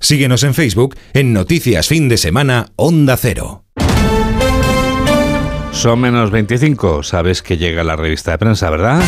Síguenos en Facebook en Noticias Fin de Semana Onda Cero. Son menos 25. Sabes que llega la revista de prensa, ¿verdad?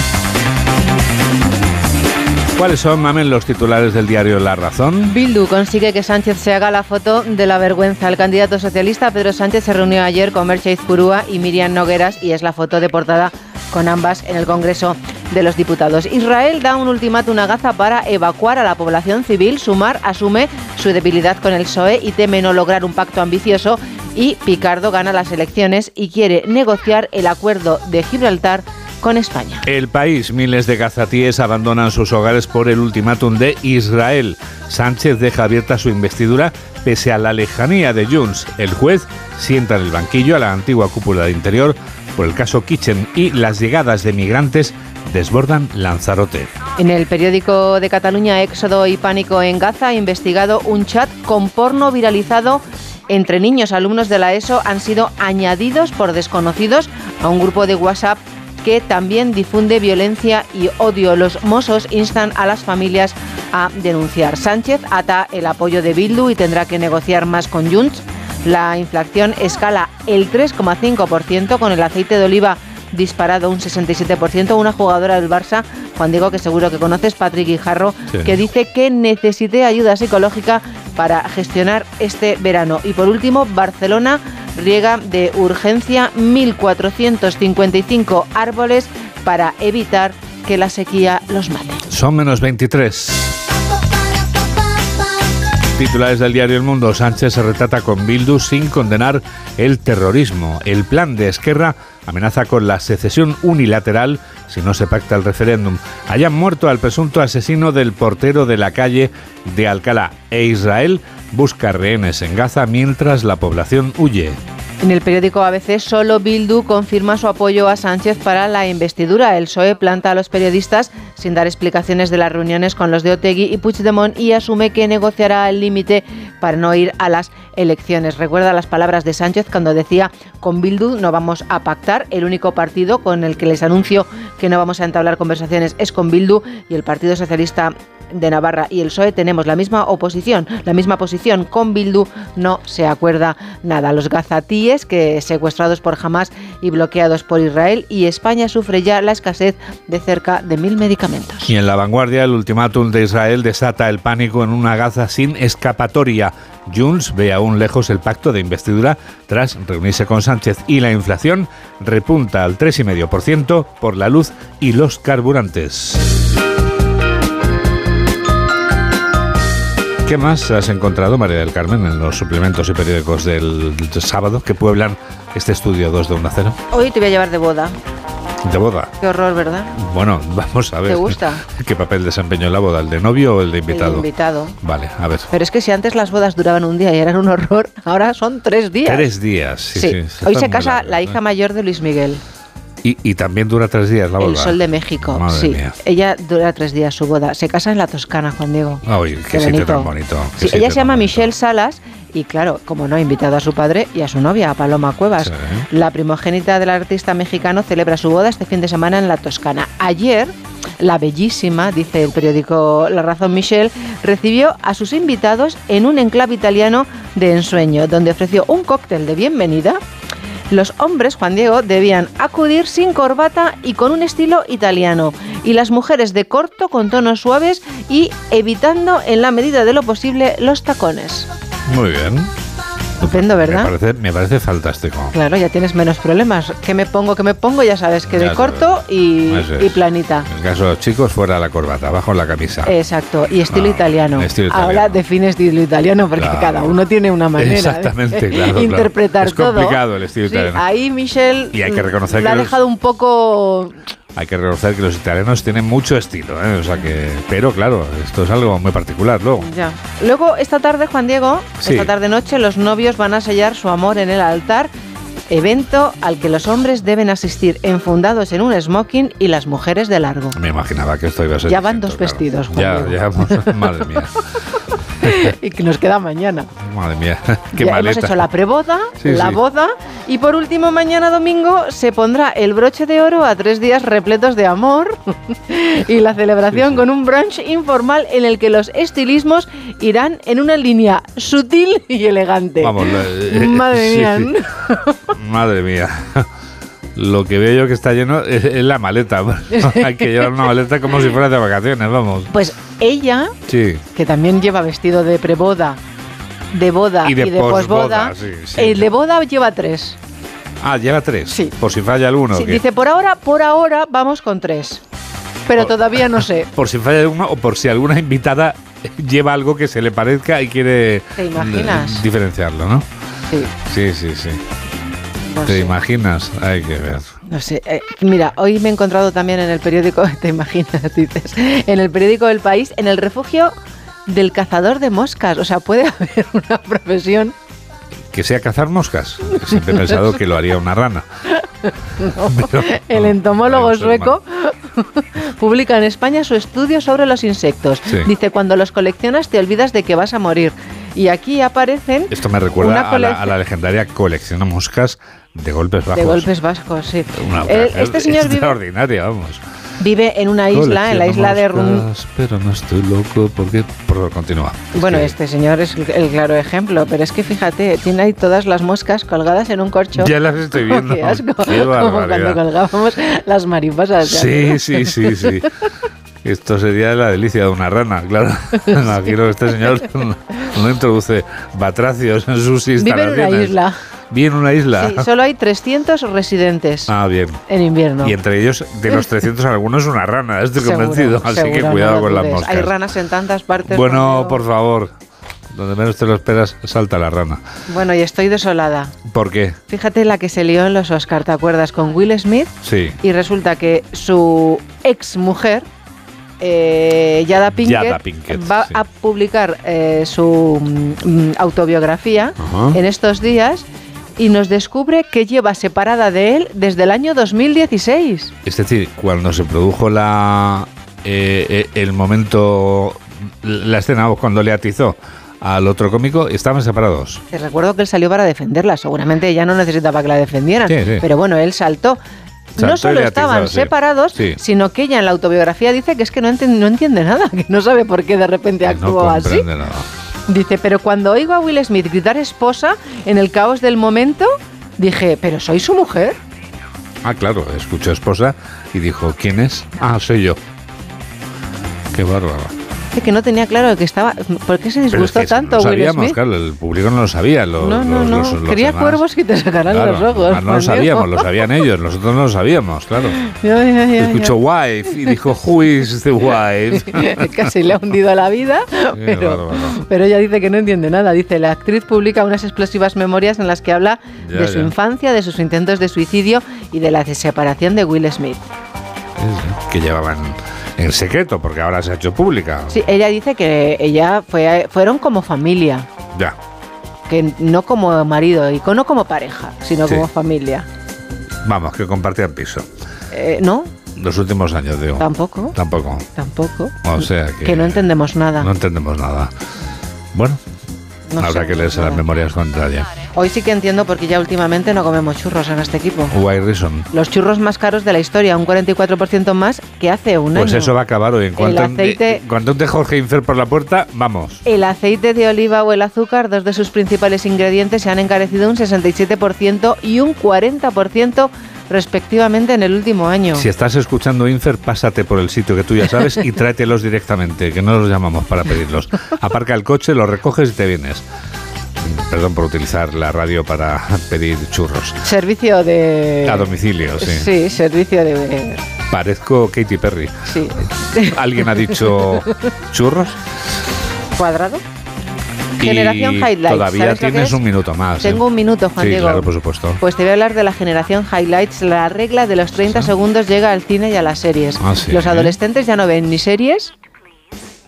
¿Cuáles son, mamen, los titulares del diario La Razón? Bildu consigue que Sánchez se haga la foto de la vergüenza. El candidato socialista Pedro Sánchez se reunió ayer con Merche Izpurúa y Miriam Nogueras y es la foto de portada con ambas en el Congreso de los Diputados. Israel da un ultimátum a Gaza para evacuar a la población civil. Sumar asume su debilidad con el PSOE y teme no lograr un pacto ambicioso. Y Picardo gana las elecciones y quiere negociar el acuerdo de Gibraltar con España. El país, miles de gazatíes abandonan sus hogares por el ultimátum de Israel. Sánchez deja abierta su investidura pese a la lejanía de Junts. El juez sienta en el banquillo a la antigua cúpula de interior por el caso Kitchen y las llegadas de migrantes desbordan Lanzarote. En el periódico de Cataluña, Éxodo y Pánico en Gaza, ha investigado un chat con porno viralizado entre niños alumnos de la ESO han sido añadidos por desconocidos a un grupo de WhatsApp que también difunde violencia y odio. Los Mossos instan a las familias a denunciar. Sánchez ata el apoyo de Bildu y tendrá que negociar más con Junts. La inflación escala el 3,5% con el aceite de oliva disparado un 67%. Una jugadora del Barça, Juan Diego, que seguro que conoces, Patrick Guijarro, Sí. que dice que necesite ayuda psicológica para gestionar este verano. Y por último, Barcelona riega de urgencia 1.455 árboles para evitar que la sequía los mate. Son menos 23. Titulares del diario El Mundo. Sánchez se retrata con Bildu sin condenar el terrorismo. El plan de Esquerra amenaza con la secesión unilateral si no se pacta el referéndum. Hayan muerto al presunto asesino del portero de la calle de Alcalá e Israel busca rehenes en Gaza mientras la población huye. En el periódico ABC, solo Bildu confirma su apoyo a Sánchez para la investidura. El PSOE planta a los periodistas sin dar explicaciones de las reuniones con los de Otegui y Puigdemont y asume que negociará el límite para no ir a las elecciones. Recuerda las palabras de Sánchez cuando decía con Bildu no vamos a pactar. El único partido con el que les anuncio que no vamos a entablar conversaciones es con Bildu y el Partido Socialista de Navarra y el PSOE tenemos la misma oposición, la misma posición. Con Bildu no se acuerda nada. Los gazatíes, que secuestrados por Hamas y bloqueados por Israel, y España sufre ya la escasez de cerca de mil medicamentos. Y en la vanguardia, el ultimátum de Israel desata el pánico en una Gaza sin escapatoria. Junts ve aún lejos el pacto de investidura tras reunirse con Sánchez y la inflación repunta al 3,5% por la luz y los carburantes. ¿Qué más has encontrado, María del Carmen, en los suplementos y periódicos del sábado que pueblan este estudio 2 de Onda Cero? Hoy te voy a llevar de boda. De boda. Qué horror, ¿verdad? Bueno, vamos a ver. ¿Te gusta? ¿Qué papel desempeñó la boda? ¿El de novio o el de invitado? El invitado. Vale, a ver. Pero es que si antes las bodas duraban un día y eran un horror, ahora son tres días. Tres días, sí, Sí. sí. Hoy se casa largo, la hija mayor de Luis Miguel, Y, y también dura tres días la boda. el Sol de México. Madre sí, mía. ella dura tres días su boda. Se casa en la Toscana, Juan Diego. Ay, qué, sitio tan bonito. qué Sí, ella se llama bonito. Michelle Salas y claro, como no ha invitado a su padre y a su novia, a Paloma Cuevas. La primogénita del artista mexicano celebra su boda este fin de semana en la Toscana. Ayer, la bellísima, dice el periódico La Razón Michelle, recibió a sus invitados en un enclave italiano de ensueño, donde ofreció un cóctel de bienvenida. Los hombres, Juan Diego, debían acudir sin corbata y con un estilo italiano, y las mujeres de corto con tonos suaves y evitando en la medida de lo posible los tacones. Muy bien. Estupendo, ¿verdad? Me parece, me parece fantástico. Claro, ya tienes menos problemas. ¿Qué me pongo, qué me pongo? Ya sabes que Ya de sabes. corto y, planita. En el caso de los chicos, fuera la corbata, abajo la camisa. Exacto, y estilo italiano. estilo Ahora define estilo italiano porque Claro. cada uno tiene una manera Exactamente, de claro, claro. interpretar Es todo. complicado el estilo Sí, italiano. ahí Michelle Y hay que reconocer lo ha los- dejado un poco Hay que reconocer que los italianos tienen mucho estilo, ¿eh? o sea que, pero claro, esto es algo muy particular luego. Ya. Luego, esta tarde, Juan Diego, Sí. esta tarde noche, los novios van a sellar su amor en el altar, evento al que los hombres deben asistir enfundados en un smoking y las mujeres de largo. Me imaginaba que esto iba a ser. Ya van distinto, dos claro. vestidos, Juan Ya, Diego. ya, madre mía, y que nos queda mañana. madre mía, qué ya maleta. hemos hecho la preboda, Sí, la sí. boda y por último mañana domingo se pondrá el broche de oro a tres días repletos de amor y la celebración con un brunch informal en el que los estilismos irán en una línea sutil y elegante. Vamos, eh, Madre sí, mía. sí. Madre mía. Lo que veo yo que está lleno es, es la maleta. Hay que llevar una maleta como si fuera de vacaciones, vamos. Pues ella, Sí. que también lleva vestido de preboda, de boda Y y de de, posboda, posboda, sí, sí. el de boda lleva tres. Ah, lleva tres. Sí. Por si falla alguno. Sí, dice, por ahora, por ahora vamos con tres. Pero todavía no sé. Por si falla alguno o por si alguna invitada lleva algo que se le parezca y quiere ¿Te imaginas? eh, diferenciarlo, ¿no? Sí. Sí, sí, sí. No ¿Te imaginas? Hay que ver. No sé, eh, mira, hoy me he encontrado también en el periódico, te imaginas, dices, en el periódico del país, en el refugio del cazador de moscas. O sea, puede haber una profesión. Que sea cazar moscas. Siempre he pensado que lo haría una rana. No. Pero- el entomólogo sueco publica en España su estudio sobre los insectos. Sí. Dice, cuando los coleccionas te olvidas de que vas a morir. Y aquí aparecen Esto me recuerda a la, a la legendaria colección de moscas de golpes bajos. de golpes vascos, sí. Una mujer este señor vive, extraordinaria, vamos. vive en una isla, en la isla de Rum. Pero no estoy loco porque... Por, continúa. Bueno, este señor es el, claro ejemplo, pero es que fíjate, tiene ahí todas las moscas colgadas en un corcho. Ya las estoy viendo. Qué asco. Qué Como cuando colgábamos las mariposas. Sí, sí, sí, sí. Esto sería la delicia de una rana, claro. Imagino que este señor no introduce batracios en sus Vive en instalaciones. una isla. Vive en una isla. Sí, solo hay 300 residentes Ah, bien. en invierno. Y entre ellos, de los 300, algunos una rana, estoy Seguro, convencido. Así que seguro, cuidado con las moscas. Hay ranas en tantas partes. Bueno, por favor, donde menos te lo esperas, salta la rana. Bueno, y estoy desolada. ¿Por qué? Fíjate la que se lió en los Oscar, ¿te acuerdas? Con Will Smith. Sí. Y resulta que su ex mujer, eh, Yada, Pinkett, va sí. a publicar eh, su mm, autobiografía Ajá. en estos días y nos descubre que lleva separada de él desde el año 2016. Es decir, cuando se produjo la eh, eh, el momento, la escena cuando le atizó al otro cómico, estaban separados. Te recuerdo que él salió para defenderla. Seguramente ella no necesitaba que la defendieran. Sí, sí. Pero bueno, él saltó. No solo estaban separados, Sí. sino que ella en la autobiografía dice que es que no, enten- no entiende nada, que no sabe por qué de repente No actuó así. comprende nada. Dice, pero cuando oigo a Will Smith gritar esposa en el caos del momento, dije, pero soy su mujer. Ah, claro, escuchó esposa y dijo, ¿quién es? Ah, soy yo. Qué bárbaro. Que no tenía claro que estaba. ¿Por qué se Pero es disgustó que tanto no Will sabíamos, Smith? claro, el público no lo sabía. Los, no, no, los- no. los- los Quería demás. cuervos que te sacaran Claro, los ojos. no lo sabíamos, lo sabían ellos, nosotros no lo sabíamos, claro. Escuchó wife y dijo, who is the wife? Casi le ha hundido la vida, pero, pero ella dice que no entiende nada. Dice, la actriz publica unas explosivas memorias en las que habla Ya, de su ya. infancia, de sus intentos de suicidio y de la separación de Will Smith. que llevaban en secreto, porque ahora se ha hecho pública. Sí, ella dice que ella fue, fueron como familia, Ya. que no como marido y no como pareja, sino Sí. como familia. Vamos, que compartían piso. Eh, no, Los últimos años, digo. tampoco, Tampoco. tampoco. O sea que, Que no entendemos nada. no entendemos nada. Bueno, No habrá sé, que leerse las memorias con detalle. Hoy sí que entiendo porque ya últimamente no comemos churros en este equipo. Why reason? Los churros más caros de la historia, un 44% más que hace un Pues año. eso va a acabar hoy. En cuanto, aceite- en cuanto te Jorge Infer por la puerta, vamos. El aceite de oliva o el azúcar, dos de sus principales ingredientes, se han encarecido un 67% y un 40% respectivamente en el último año. Si estás escuchando Infer, pásate por el sitio que tú ya sabes y tráetelos directamente, que no los llamamos para pedirlos. Aparca el coche, los recoges y te vienes. Perdón por utilizar la radio para pedir churros. Servicio de... A domicilio, sí. Sí, servicio de... Parezco Katy Perry. Sí. ¿Alguien ha dicho churros? ¿Cuadrado? Generación Highlights. Todavía ¿sabes lo que tienes es? un minuto más. Tengo ¿eh? un minuto, Juan sí, Diego. claro, por supuesto. Pues te voy a hablar de la generación Highlights. La regla de los 30 segundos llega al cine y a las series. Ah, sí. Los adolescentes ya no ven ni series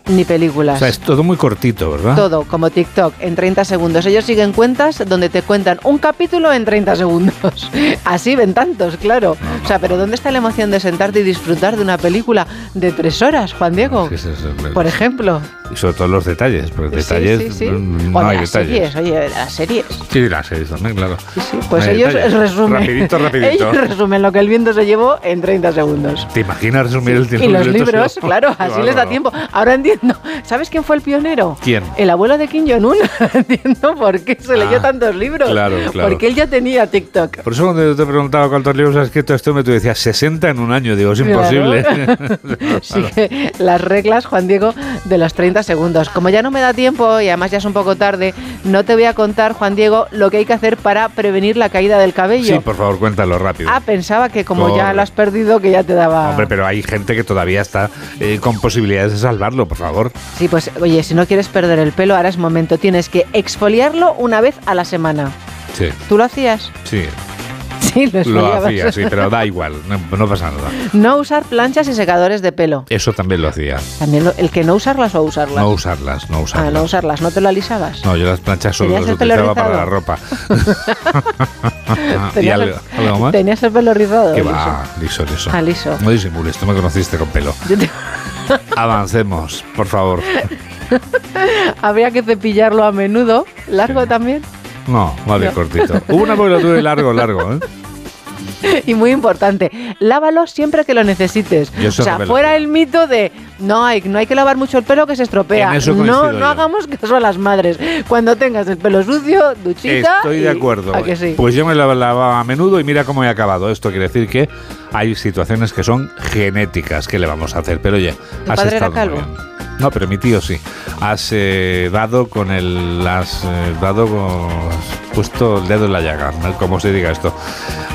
ni películas. O sea, es todo muy cortito, ¿verdad? Todo, como TikTok, en 30 segundos. Ellos siguen cuentas donde te cuentan un capítulo en 30 segundos. Así ven tantos, claro. o sea, pero ¿dónde está la emoción de sentarte y disfrutar de una película de tres horas, Juan Diego? Sí, sí, sí, Por ejemplo. Y sobre todo los detalles, porque Sí, detalles sí, sí. mm, no hay las detalles. series, oye, las series. Sí, las series también, claro. Pues No ellos detalles. resumen. Rapidito, rapidito. Ellos resumen lo que el viento se llevó en 30 segundos. ¿Te imaginas resumir el tiempo? Y los libros, claro, así les da tiempo. Ahora entiendo. ¿Sabes quién fue el pionero? ¿Quién? El abuelo de Kim Jong-un. entiendo por qué se leyó Ah, tantos libros. claro, claro. Porque él ya tenía TikTok. Por eso cuando yo te preguntaba cuántos libros has escrito este hombre, tú decías 60 en un año. Digo, es Claro. imposible. Sigue las reglas, Juan Diego, de los 30 segundos. Como ya no me da tiempo y además ya es un poco tarde, no te voy a contar, Juan Diego, lo que hay que hacer para prevenir la caída del cabello. Sí, por favor, cuéntalo rápido. Ah, pensaba que como ya lo has perdido, que ya te daba... Hombre, pero hay gente que todavía está eh, con posibilidades de salvarlo, por favor. Sí, pues oye, si no quieres perder el pelo, ahora es momento. Tienes que exfoliarlo una vez a la semana. Sí, ¿Tú lo hacías? sí. Sí, lo hacía, sí, pero da igual, no, no pasa nada. No usar planchas y secadores de pelo. Eso también lo hacía. También lo- el que no usarlas o usarlas. No usarlas, no ah, usarlas. no usarlas, ¿no te lo alisabas? No, yo las planchas solo ¿Tenías las utilizaba para la ropa. ¿Y ¿Tenías algo, más? ¿Tenías el pelo rizado? Que liso? va, liso, liso. Ah, liso. No disimules, tú me conociste con pelo. Yo te- Avancemos, por favor. Habría que cepillarlo a menudo. ¿Largo también? No, vale, No. cortito. Hubo una lo tuve largo, largo, ¿eh? Y muy importante, lávalo siempre que lo necesites. O sea, lo fuera el mito de no hay, no hay que lavar mucho el pelo que se estropea. No, no yo. hagamos caso a las madres. Cuando tengas el pelo sucio, duchita. Estoy de acuerdo. ¿A que sí? Pues yo me la lavaba a menudo y mira cómo he acabado. Esto quiere decir que hay situaciones que son genéticas. ¿Qué le vamos a hacer? Pero oye, ¿Tu has padre era estado muy calvo? bien. No, pero mi tío sí. Has eh, dado con el. Has eh, dado con. has puesto el dedo en la llaga, ¿no? como se diga esto.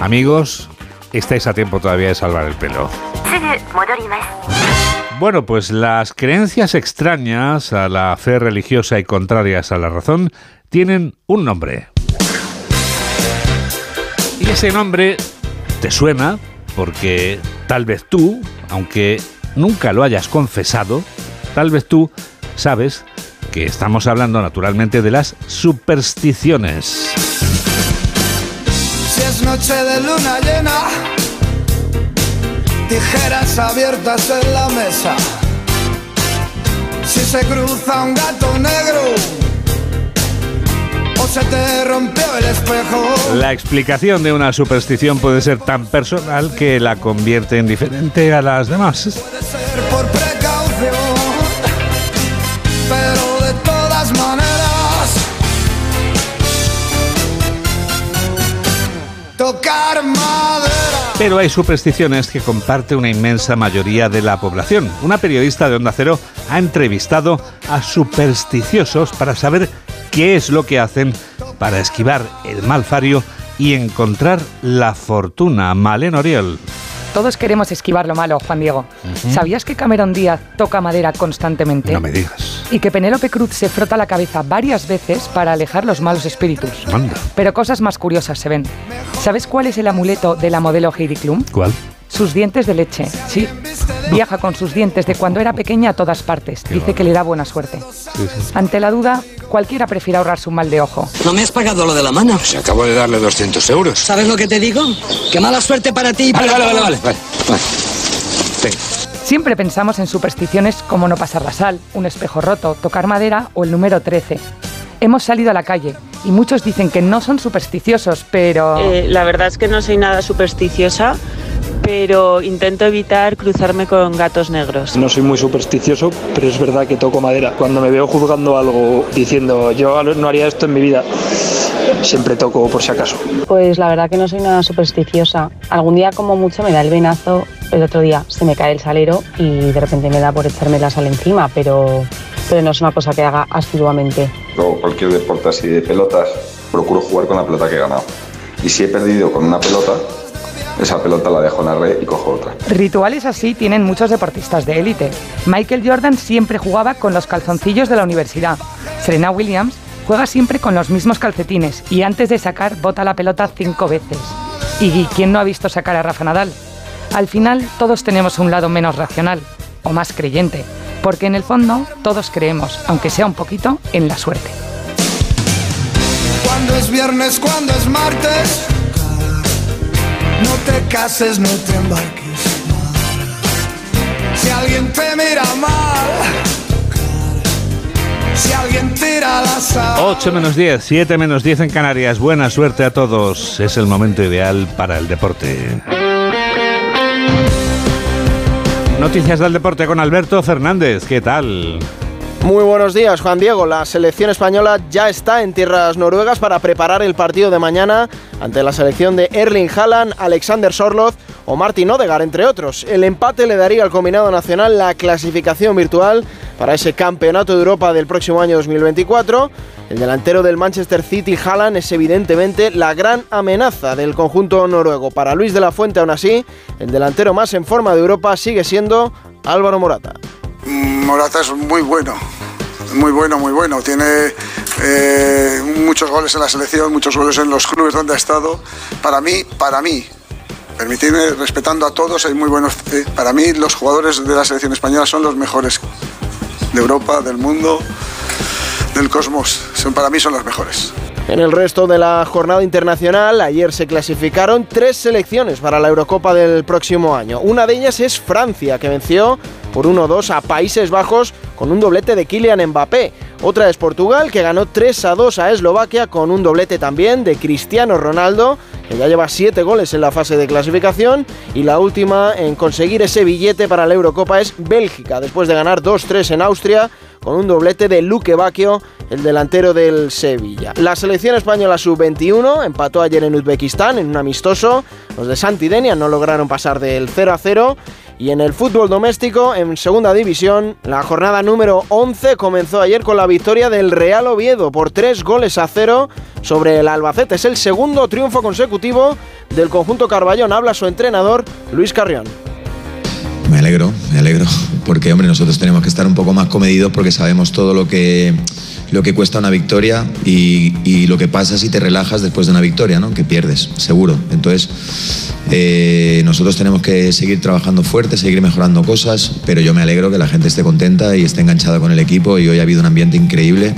Amigos, estáis a tiempo todavía de salvar el pelo. Bueno, pues las creencias extrañas a la fe religiosa y contrarias a la razón tienen un nombre. Y ese nombre te suena porque tal vez tú, aunque nunca lo hayas confesado, tal vez tú sabes que estamos hablando naturalmente de las supersticiones. Si es noche de luna llena, tijeras abiertas en la mesa. Si se cruza un gato negro, o se te rompió el espejo. La explicación de una superstición puede ser tan personal que la convierte en diferente a las demás. por precaución, Pero hay supersticiones que comparte una inmensa mayoría de la población. Una periodista de Onda Cero ha entrevistado a supersticiosos para saber qué es lo que hacen para esquivar el malfario y encontrar la fortuna. Malen Oriol. Todos queremos esquivar lo malo, Juan Diego. ¿Sabías que Cameron Díaz toca madera constantemente? No me digas. Y que Penélope Cruz se frota la cabeza varias veces para alejar los malos espíritus. Anda. Pero cosas más curiosas se ven. ¿Sabes cuál es el amuleto de la modelo Heidi Klum? ¿Cuál? Sus dientes de leche, sí. Viaja con sus dientes de cuando era pequeña a todas partes. Dice que le da buena suerte. Ante la duda, cualquiera prefiere ahorrarse un mal de ojo. ¿No me has pagado lo de la mano? Se acabo de darle 200 euros. ¿Sabes lo que te digo? Que mala suerte para ti y Vale, para vale, vale, vale, vale. vale. Siempre pensamos en supersticiones como no pasar la sal, un espejo roto, tocar madera o el número 13. Hemos salido a la calle y muchos dicen que no son supersticiosos, pero... Eh, la verdad es que no soy nada supersticiosa, pero intento evitar cruzarme con gatos negros. No soy muy supersticioso, pero es verdad que toco madera. Cuando me veo juzgando algo diciendo yo no haría esto en mi vida, siempre toco por si acaso. Pues la verdad que no soy nada supersticiosa. Algún día como mucho me da el venazo, el otro día se me cae el salero y de repente me da por echarme la sal encima, pero pero no es una cosa que haga asiduamente. Luego, cualquier deporte así de pelotas, procuro jugar con la pelota que he ganado. Y si he perdido con una pelota, esa pelota la dejo en la red y cojo otra. Rituales así tienen muchos deportistas de élite. Michael Jordan siempre jugaba con los calzoncillos de la universidad. Serena Williams juega siempre con los mismos calcetines y antes de sacar bota la pelota cinco veces. ¿Y quién no ha visto sacar a Rafa Nadal? Al final todos tenemos un lado menos racional o más creyente, porque en el fondo todos creemos, aunque sea un poquito, en la suerte. Cuando es viernes, cuando es martes, no te cases, no te embarques. Si alguien te mira mal, si alguien tira la sal. 8 menos 10, 7 menos 10 en Canarias. Buena suerte a todos. Es el momento ideal para el deporte. Noticias del deporte con Alberto Fernández. ¿Qué tal? Muy buenos días, Juan Diego. La selección española ya está en tierras noruegas para preparar el partido de mañana ante la selección de Erling Haaland, Alexander Sorloth o Martin Odegaard, entre otros. El empate le daría al combinado nacional la clasificación virtual para ese campeonato de Europa del próximo año 2024. El delantero del Manchester City, Haaland, es evidentemente la gran amenaza del conjunto noruego. Para Luis de la Fuente, aún así, el delantero más en forma de Europa sigue siendo Álvaro Morata. Morata es muy bueno, muy bueno, muy bueno. Tiene eh, muchos goles en la selección, muchos goles en los clubes donde ha estado. Para mí, para mí, permitirme, respetando a todos, hay muy buenos. eh, para mí, los jugadores de la selección española son los mejores de Europa, del mundo, del cosmos. Son, para mí son los mejores. En el resto de la jornada internacional, ayer se clasificaron tres selecciones para la Eurocopa del próximo año. Una de ellas es Francia, que venció por 1-2 a Países Bajos con un doblete de Kylian Mbappé. Otra es Portugal, que ganó 3-2 a Eslovaquia con un doblete también de Cristiano Ronaldo, que ya lleva 7 goles en la fase de clasificación. Y la última en conseguir ese billete para la Eurocopa es Bélgica, después de ganar 2-3 en Austria con un doblete de Luque Bacchio, el delantero del Sevilla. La selección española sub-21 empató ayer en Uzbekistán en un amistoso. Los de Santidenia no lograron pasar del 0 a 0. Y en el fútbol doméstico, en segunda división, la jornada número 11 comenzó ayer con la victoria del Real Oviedo por 3 goles a 0 sobre el Albacete. Es el segundo triunfo consecutivo del conjunto Carballón. Habla su entrenador, Luis Carrión. Me alegro, me alegro, porque hombre, nosotros tenemos que estar un poco más comedidos porque sabemos todo lo que, lo que cuesta una victoria y, lo que pasa si te relajas después de una victoria, ¿no? que pierdes, seguro. Entonces, eh, nosotros tenemos que seguir trabajando fuerte, seguir mejorando cosas, pero yo me alegro que la gente esté contenta y esté enganchada con el equipo y hoy ha habido un ambiente increíble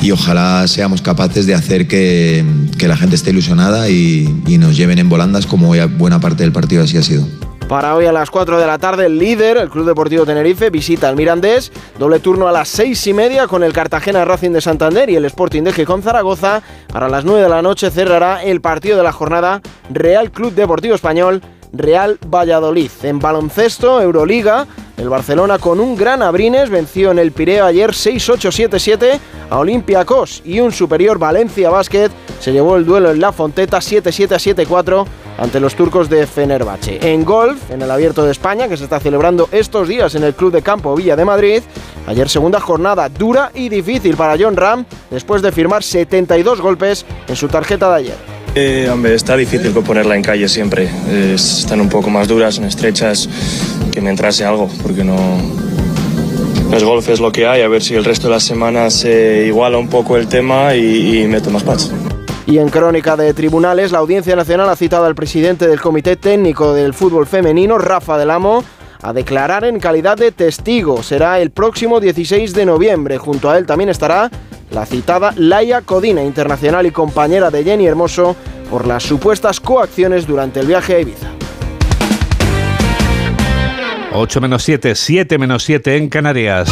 y ojalá seamos capaces de hacer que, la gente esté ilusionada y, y nos lleven en volandas como hoy buena parte del partido así ha sido. Para hoy a las 4 de la tarde, el líder, el Club Deportivo Tenerife, visita al Mirandés. Doble turno a las 6 y media con el Cartagena Racing de Santander y el Sporting de Gijón Zaragoza. Para las 9 de la noche cerrará el partido de la jornada Real Club Deportivo Español. Real Valladolid. En baloncesto, Euroliga, el Barcelona con un gran Abrines venció en el Pireo ayer 6-8-7-7 a Olympiacos y un superior Valencia Basket se llevó el duelo en La Fonteta 7-7-7-4 ante los turcos de Fenerbahce. En golf, en el Abierto de España, que se está celebrando estos días en el Club de Campo Villa de Madrid, ayer segunda jornada dura y difícil para John Ram después de firmar 72 golpes en su tarjeta de ayer. Eh, hombre, está difícil ponerla en calle siempre. Eh, están un poco más duras, son estrechas, que me entrase algo, porque no... El golf es lo que hay, a ver si el resto de la semana se iguala un poco el tema y, y meto más pats. Y en crónica de tribunales, la Audiencia Nacional ha citado al presidente del Comité Técnico del Fútbol Femenino, Rafa del Amo, a declarar en calidad de testigo. Será el próximo 16 de noviembre. Junto a él también estará la citada Laia Codina, internacional y compañera de Jenny Hermoso, por las supuestas coacciones durante el viaje a Ibiza. 8 menos 7, 7 menos 7 en Canarias.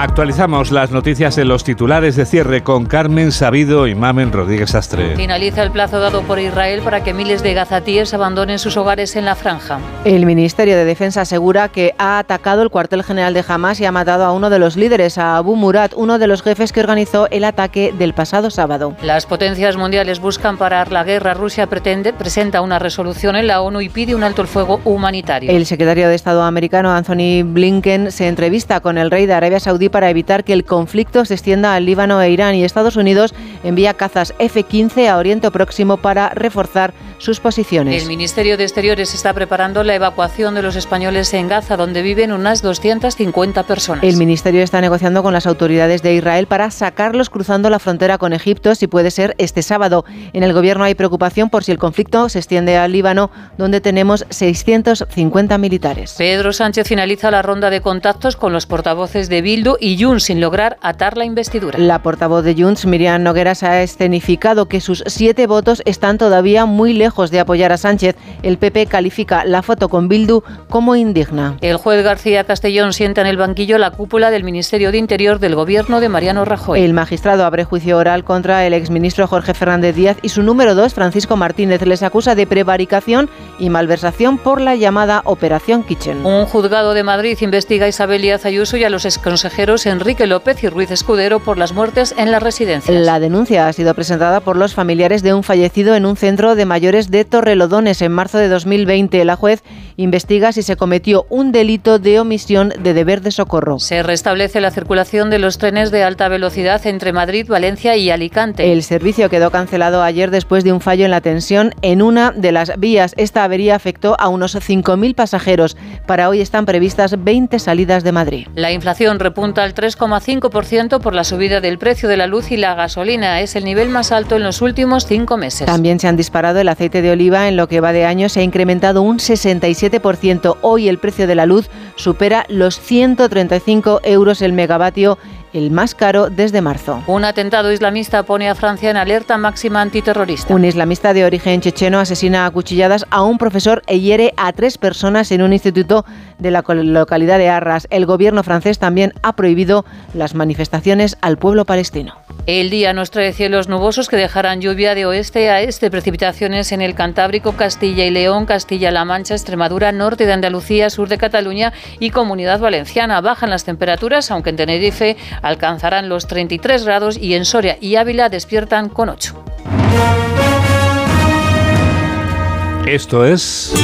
Actualizamos las noticias en los titulares de cierre con Carmen Sabido y Mamen Rodríguez Astre. Finaliza el plazo dado por Israel para que miles de gazatíes abandonen sus hogares en la franja. El Ministerio de Defensa asegura que ha atacado el cuartel general de Hamas y ha matado a uno de los líderes, a Abu Murad, uno de los jefes que organizó el ataque del pasado sábado. Las potencias mundiales buscan parar la guerra. Rusia pretende, presenta una resolución en la ONU y pide un alto el fuego humanitario. El secretario de Estado americano Anthony Blinken se entrevista con el rey de Arabia Saudí para evitar que el conflicto se extienda al Líbano e Irán y Estados Unidos envía cazas F-15 a Oriente Próximo para reforzar sus posiciones. El Ministerio de Exteriores está preparando la evacuación de los españoles en Gaza, donde viven unas 250 personas. El Ministerio está negociando con las autoridades de Israel para sacarlos cruzando la frontera con Egipto, si puede ser este sábado. En el Gobierno hay preocupación por si el conflicto se extiende al Líbano, donde tenemos 650 militares. Pedro Sánchez finaliza la ronda de contactos con los portavoces de Bildu y Junts sin lograr atar la investidura. La portavoz de Junts, Miriam Nogueras, ha escenificado que sus siete votos están todavía muy lejos de apoyar a Sánchez. El PP califica la foto con Bildu como indigna. El juez García Castellón sienta en el banquillo la cúpula del Ministerio de Interior del gobierno de Mariano Rajoy. El magistrado abre juicio oral contra el exministro Jorge Fernández Díaz y su número dos, Francisco Martínez, les acusa de prevaricación y malversación por la llamada Operación Kitchen. Un juzgado de Madrid investiga a Isabel Díaz Ayuso y a los exconsejeros Enrique López y Ruiz Escudero por las muertes en las residencias. La denuncia ha sido presentada por los familiares de un fallecido en un centro de mayores de Torrelodones en marzo de 2020. La juez investiga si se cometió un delito de omisión de deber de socorro. Se restablece la circulación de los trenes de alta velocidad entre Madrid, Valencia y Alicante. El servicio quedó cancelado ayer después de un fallo en la tensión en una de las vías. Esta avería afectó a unos 5.000 pasajeros. Para hoy están previstas 20 salidas de Madrid. La inflación repunta al 3,5% por la subida del precio de la luz y la gasolina. Es el nivel más alto en los últimos cinco meses. También se han disparado el aceite de oliva. En lo que va de año se ha incrementado un 67%. Hoy el precio de la luz supera los 135 euros el megavatio el más caro desde marzo. Un atentado islamista pone a Francia en alerta máxima antiterrorista. Un islamista de origen checheno asesina a cuchilladas a un profesor e hiere a tres personas en un instituto de la localidad de Arras. El gobierno francés también ha prohibido las manifestaciones al pueblo palestino. El día nos trae cielos nubosos que dejarán lluvia de oeste a este, precipitaciones en el Cantábrico, Castilla y León, Castilla-La Mancha, Extremadura, norte de Andalucía, sur de Cataluña y Comunidad Valenciana. Bajan las temperaturas, aunque en Tenerife alcanzarán los 33 grados y en Soria y Ávila despiertan con 8. Esto es...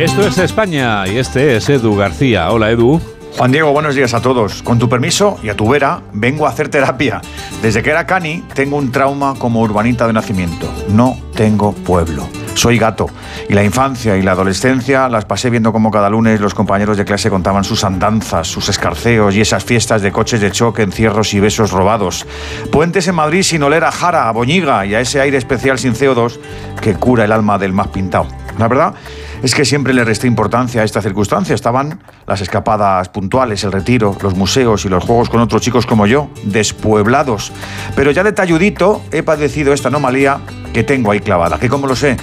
Esto es España y este es Edu García. Hola Edu. Juan Diego, buenos días a todos. Con tu permiso y a tu vera, vengo a hacer terapia. Desde que era cani, tengo un trauma como urbanita de nacimiento. No tengo pueblo. Soy gato y la infancia y la adolescencia las pasé viendo como cada lunes los compañeros de clase contaban sus andanzas, sus escarceos y esas fiestas de coches de choque, encierros y besos robados. Puentes en Madrid sin oler a jara, a boñiga y a ese aire especial sin CO2 que cura el alma del más pintado. La verdad es que siempre le resté importancia a esta circunstancia. Estaban las escapadas puntuales, el retiro, los museos y los juegos con otros chicos como yo, despueblados. Pero ya de talludito he padecido esta anomalía que tengo ahí clavada. ¿Que cómo lo sé?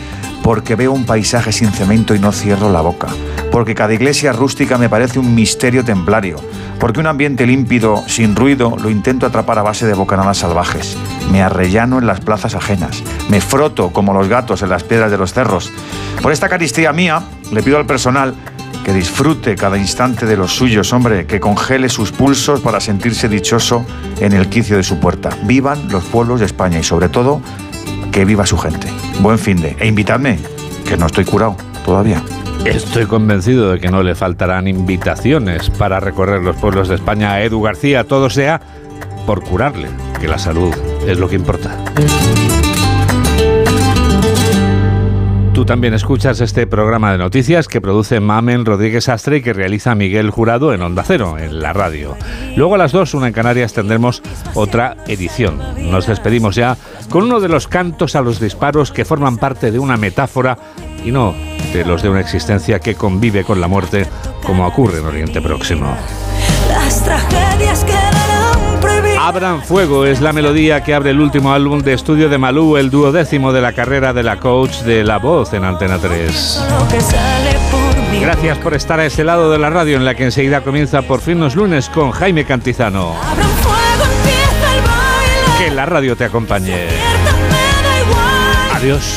Porque veo un paisaje sin cemento y no cierro la boca. Porque cada iglesia rústica me parece un misterio templario. Porque un ambiente límpido, sin ruido, lo intento atrapar a base de bocanadas salvajes. Me arrellano en las plazas ajenas. Me froto como los gatos en las piedras de los cerros. Por esta caristía mía, le pido al personal que disfrute cada instante de los suyos, hombre, que congele sus pulsos para sentirse dichoso en el quicio de su puerta. Vivan los pueblos de España y sobre todo que viva su gente. Buen fin de. E invitadme, que no estoy curado todavía. Estoy convencido de que no le faltarán invitaciones para recorrer los pueblos de España a Edu García, todo sea por curarle, que la salud es lo que importa. Tú también escuchas este programa de noticias que produce Mamen Rodríguez Astre y que realiza Miguel Jurado en Onda Cero, en la radio. Luego a las dos, una en Canarias, tendremos otra edición. Nos despedimos ya con uno de los cantos a los disparos que forman parte de una metáfora y no de los de una existencia que convive con la muerte como ocurre en Oriente Próximo. Las tragedias. Abran Fuego es la melodía que abre el último álbum de estudio de Malú, el duodécimo de la carrera de la coach de La Voz en Antena 3. Lo que sale por conmigo. Gracias por estar a ese lado de la radio en la que enseguida comienza por fin los lunes con Jaime Cantizano. Que la radio te acompañe. Adiós.